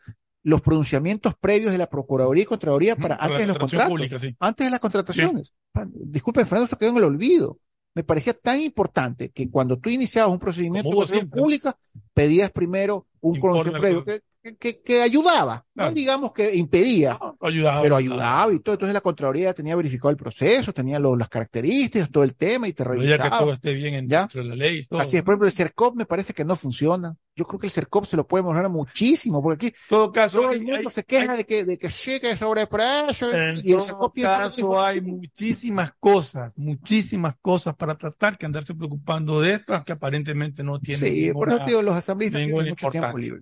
los pronunciamientos previos de la Procuraduría y Contraloría para para antes de los contratos, pública, sí. antes de las contrataciones. Disculpen, Fernando, eso quedó en el olvido. Me parecía tan importante que cuando tú iniciabas un procedimiento de pública, pedías primero un conocimiento previo que, que- ayudaba, no digamos que impedía, ayudaba. pero ayudaba y todo. Entonces la Contraloría tenía verificado el proceso, tenía lo- las características, todo el tema y te Pero ya que revisaba. todo esté bien en- ¿Ya? dentro de la ley y todo. Así es, por ejemplo, el CERCOP me parece que no funciona. Yo creo que el CERCOP se lo puede mejorar muchísimo, porque aquí todo caso, todo el mundo hay- se queja de que, de que llegue sobreprecio En y el todo CERCOP tiene caso, hay muchísimas cosas, muchísimas cosas para tratar que andarse preocupando de estas que aparentemente no tienen Sí, por ninguna, eso te digo, los asambleístas tienen mucho tiempo libre.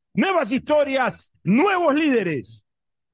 Nuevas historias, nuevos líderes.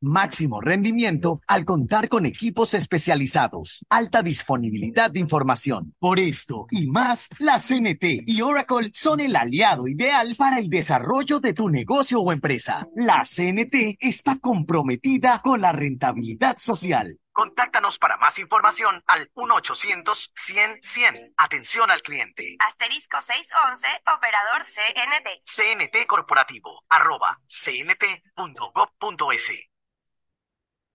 máximo rendimiento al contar con equipos especializados, alta disponibilidad de información. Por esto y más, la CNT y Oracle son el aliado ideal para el desarrollo de tu negocio o empresa. La CNT está comprometida con la rentabilidad social. Contáctanos para más información al 1-800-100-100. Atención al cliente. Asterisco 611, operador CNT. CNT Corporativo, arroba cnt.gov.es.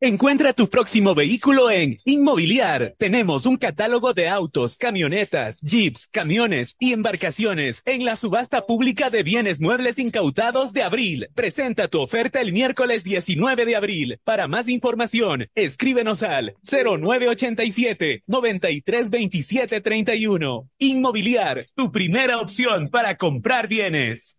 Encuentra tu próximo vehículo en Inmobiliar. Tenemos un catálogo de autos, camionetas, jeeps, camiones y embarcaciones en la subasta pública de bienes muebles incautados de abril. Presenta tu oferta el miércoles 19 de abril. Para más información, escríbenos al 0987 932731. Inmobiliar, tu primera opción para comprar bienes.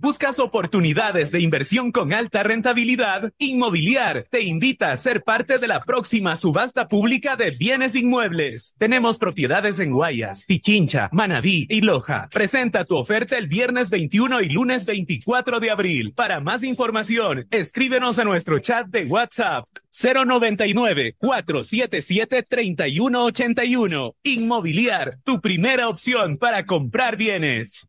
¿Buscas oportunidades de inversión con alta rentabilidad? Inmobiliar te invita a ser parte de la próxima subasta pública de bienes inmuebles. Tenemos propiedades en Guayas, Pichincha, Manabí y Loja. Presenta tu oferta el viernes 21 y lunes 24 de abril. Para más información, escríbenos a nuestro chat de WhatsApp 099-477-3181. Inmobiliar, tu primera opción para comprar bienes.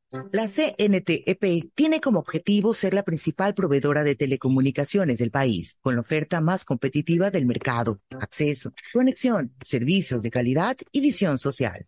La CNTEP tiene como objetivo ser la principal proveedora de telecomunicaciones del país, con la oferta más competitiva del mercado, acceso, conexión, servicios de calidad y visión social.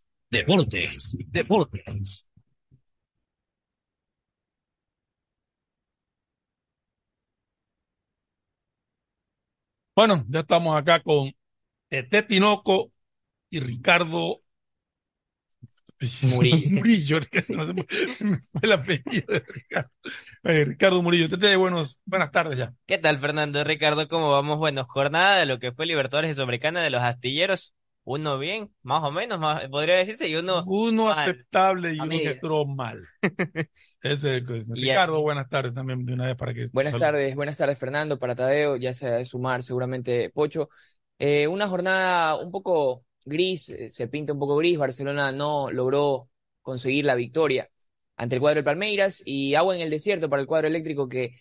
Deportes, Deportes. Bueno, ya estamos acá con Tete Tinoco y Ricardo Murillo. Murillo, se me fue el apellido de Ricardo. Eh, Ricardo Murillo. Tete, buenos, buenas tardes ya. ¿Qué tal, Fernando? Ricardo, ¿cómo vamos? Bueno, jornada de lo que fue Libertadores de Sudamericana de los astilleros. Uno bien, más o menos, más, podría decirse, y uno Uno mal. aceptable y uno que entró mal. Ese es el- Y Ricardo, buenas tardes también de una vez para que. Buenas tardes, buenas tardes Fernando, para Tadeo, ya se ha de sumar seguramente Pocho. Eh, una jornada un poco gris, eh, se pinta un poco gris, Barcelona no logró conseguir la victoria ante el cuadro del Palmeiras y agua en el desierto para el cuadro eléctrico que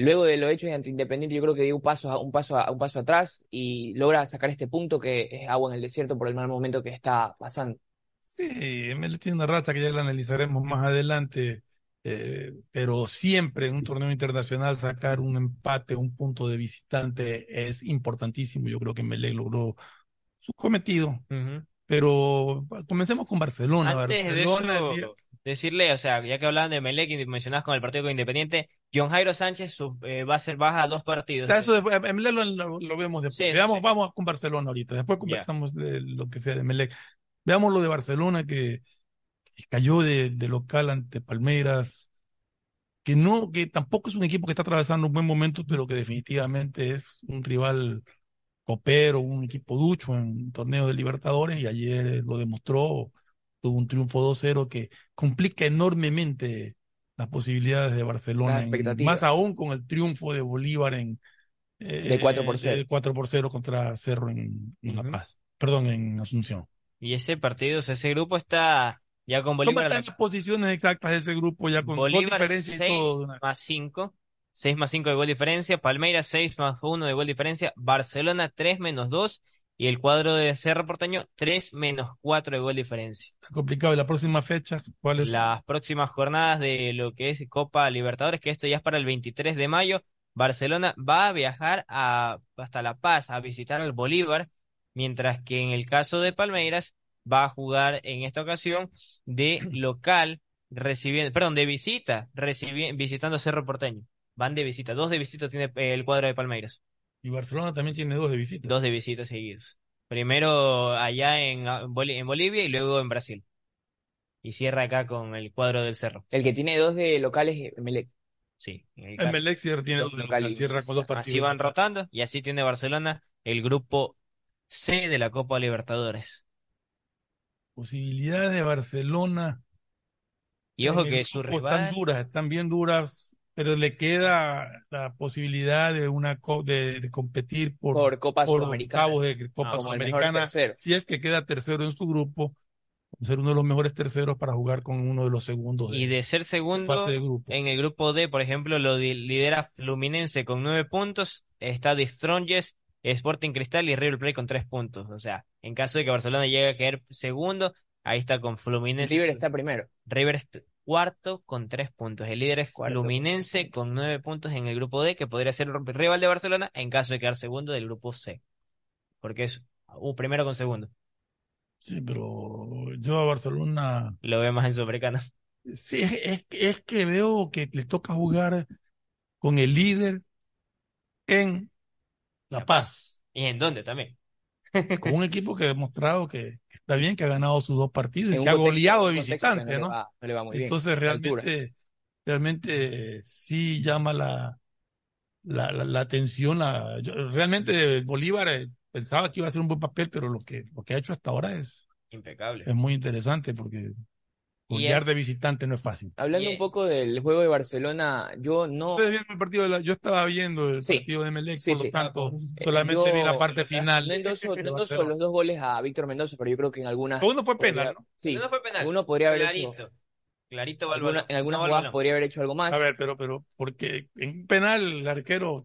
luego de lo hecho ante Independiente yo creo que dio un paso, a- un paso, a- un paso atrás y logra sacar este punto que es agua en el desierto por el mal momento que está pasando. Sí, ML tiene una racha que ya la analizaremos más adelante, eh, pero siempre en un torneo internacional sacar un empate, un punto de visitante es importantísimo. Yo creo que Melec logró su cometido, pero comencemos con Barcelona. Antes de Barcelona, eso, decirle, o sea, ya que hablaban de Melec y mencionabas con el partido con Independiente, John Jairo Sánchez eh, va a ser baja a dos partidos. Eso después, a Melec lo, vemos después. Sí, Veamos, sí. vamos con Barcelona ahorita. Después conversamos de lo que sea de Melec. Veamos lo de Barcelona que, que cayó de, de local ante Palmeiras, que no, que tampoco es un equipo que está atravesando un buen momento, pero que definitivamente es un rival copero, un equipo ducho en torneos de Libertadores, y ayer eh, lo demostró, tuvo un triunfo 2-0 que complica enormemente las posibilidades de Barcelona, Las en- expectativas. más aún con el triunfo de Bolívar en eh, De 4 por 0. de 4 por 0 contra Cerro en, en La Paz, perdón, en Asunción. Y ese partido, o sea, ese grupo está ya con ¿Cómo Bolívar. a están la- las posiciones exactas de ese grupo ya con gol Bolívar diferencia y 6 todo? de una- más 5. 6 más 5 de gol diferencia. Palmeiras 6 más 1 de gol diferencia. Barcelona 3 menos 2. Y el cuadro de Cerro Porteño 3 menos 4 de gol diferencia. Está complicado. ¿Y las próximas fechas cuáles? Las próximas jornadas de lo que es Copa Libertadores, que esto ya es para el 23 de mayo, Barcelona va a viajar a, hasta La Paz a visitar al Bolívar, mientras que en el caso de Palmeiras va a jugar en esta ocasión de local recibiendo, perdón, de visita, recibi- visitando Cerro Porteño. Van de visita, dos de visita tiene el cuadro de Palmeiras. Y Barcelona también tiene dos de visita. Dos de visita seguidos. Primero allá en, ah, en Bolivia y luego en Brasil. Y cierra acá con el cuadro del Cerro. El que tiene dos de locales es Emelec. Sí. en el. Melec cierra- tiene Dos dos de locales. local, cierra con dos partidos. Así van rotando y así tiene Barcelona el grupo C de la Copa Libertadores. Posibilidades de Barcelona. Y ojo que su rival, Están duras, están bien duras, pero le queda la posibilidad de una co- de, de competir por, Por Copa por Sudamericana. octavos de Copa Ah, Sudamericana. Si es que queda tercero en su grupo, ser uno de los mejores terceros para jugar con uno de los segundos de, y de ser segundo fase de grupo. en el grupo D, por ejemplo, lo lidera Fluminense con nueve puntos, está The Strongest, Sporting Cristal y River Plate con tres puntos. O sea, en caso de que Barcelona llegue a caer segundo, ahí está con Fluminense. River está primero. River cuarto con tres puntos. El líder es Cuarto. Con nueve puntos en el grupo D, que podría ser rival de Barcelona en caso de quedar segundo del grupo C. Porque es uh, primero con segundo. Sí, pero yo a Barcelona, Lo veo más en Sudamericana. sí, es, es que veo que les toca jugar con el líder en La Paz, ¿Y en dónde también? Con un equipo que ha demostrado que, que está bien, que ha ganado sus dos partidos y En que ha goleado de visitante, no le ¿no? va- no le va muy bien, Entonces realmente, realmente sí llama la, la, la, la atención. La, yo- realmente Bolívar eh, pensaba que iba a hacer un buen papel, pero lo que, lo que ha hecho hasta ahora es, Impecable. es muy interesante porque golear de visitante no es fácil. Hablando un poco del juego de Barcelona, yo no. Ustedes vieron el partido de la- yo estaba viendo el Sí. partido de Melec, Sí, por lo sí. tanto, Eh, solamente yo- vi la parte final. No endoso, no los dos goles a Víctor Mendoza, pero yo creo que en algunas. Uno fue podría- penal, ¿no? Sí, No fue penal. uno podría haber Clarito. hecho. Clarito alguna- en algunas No jugadas podría haber hecho algo más. A ver, pero, pero, porque en un penal el arquero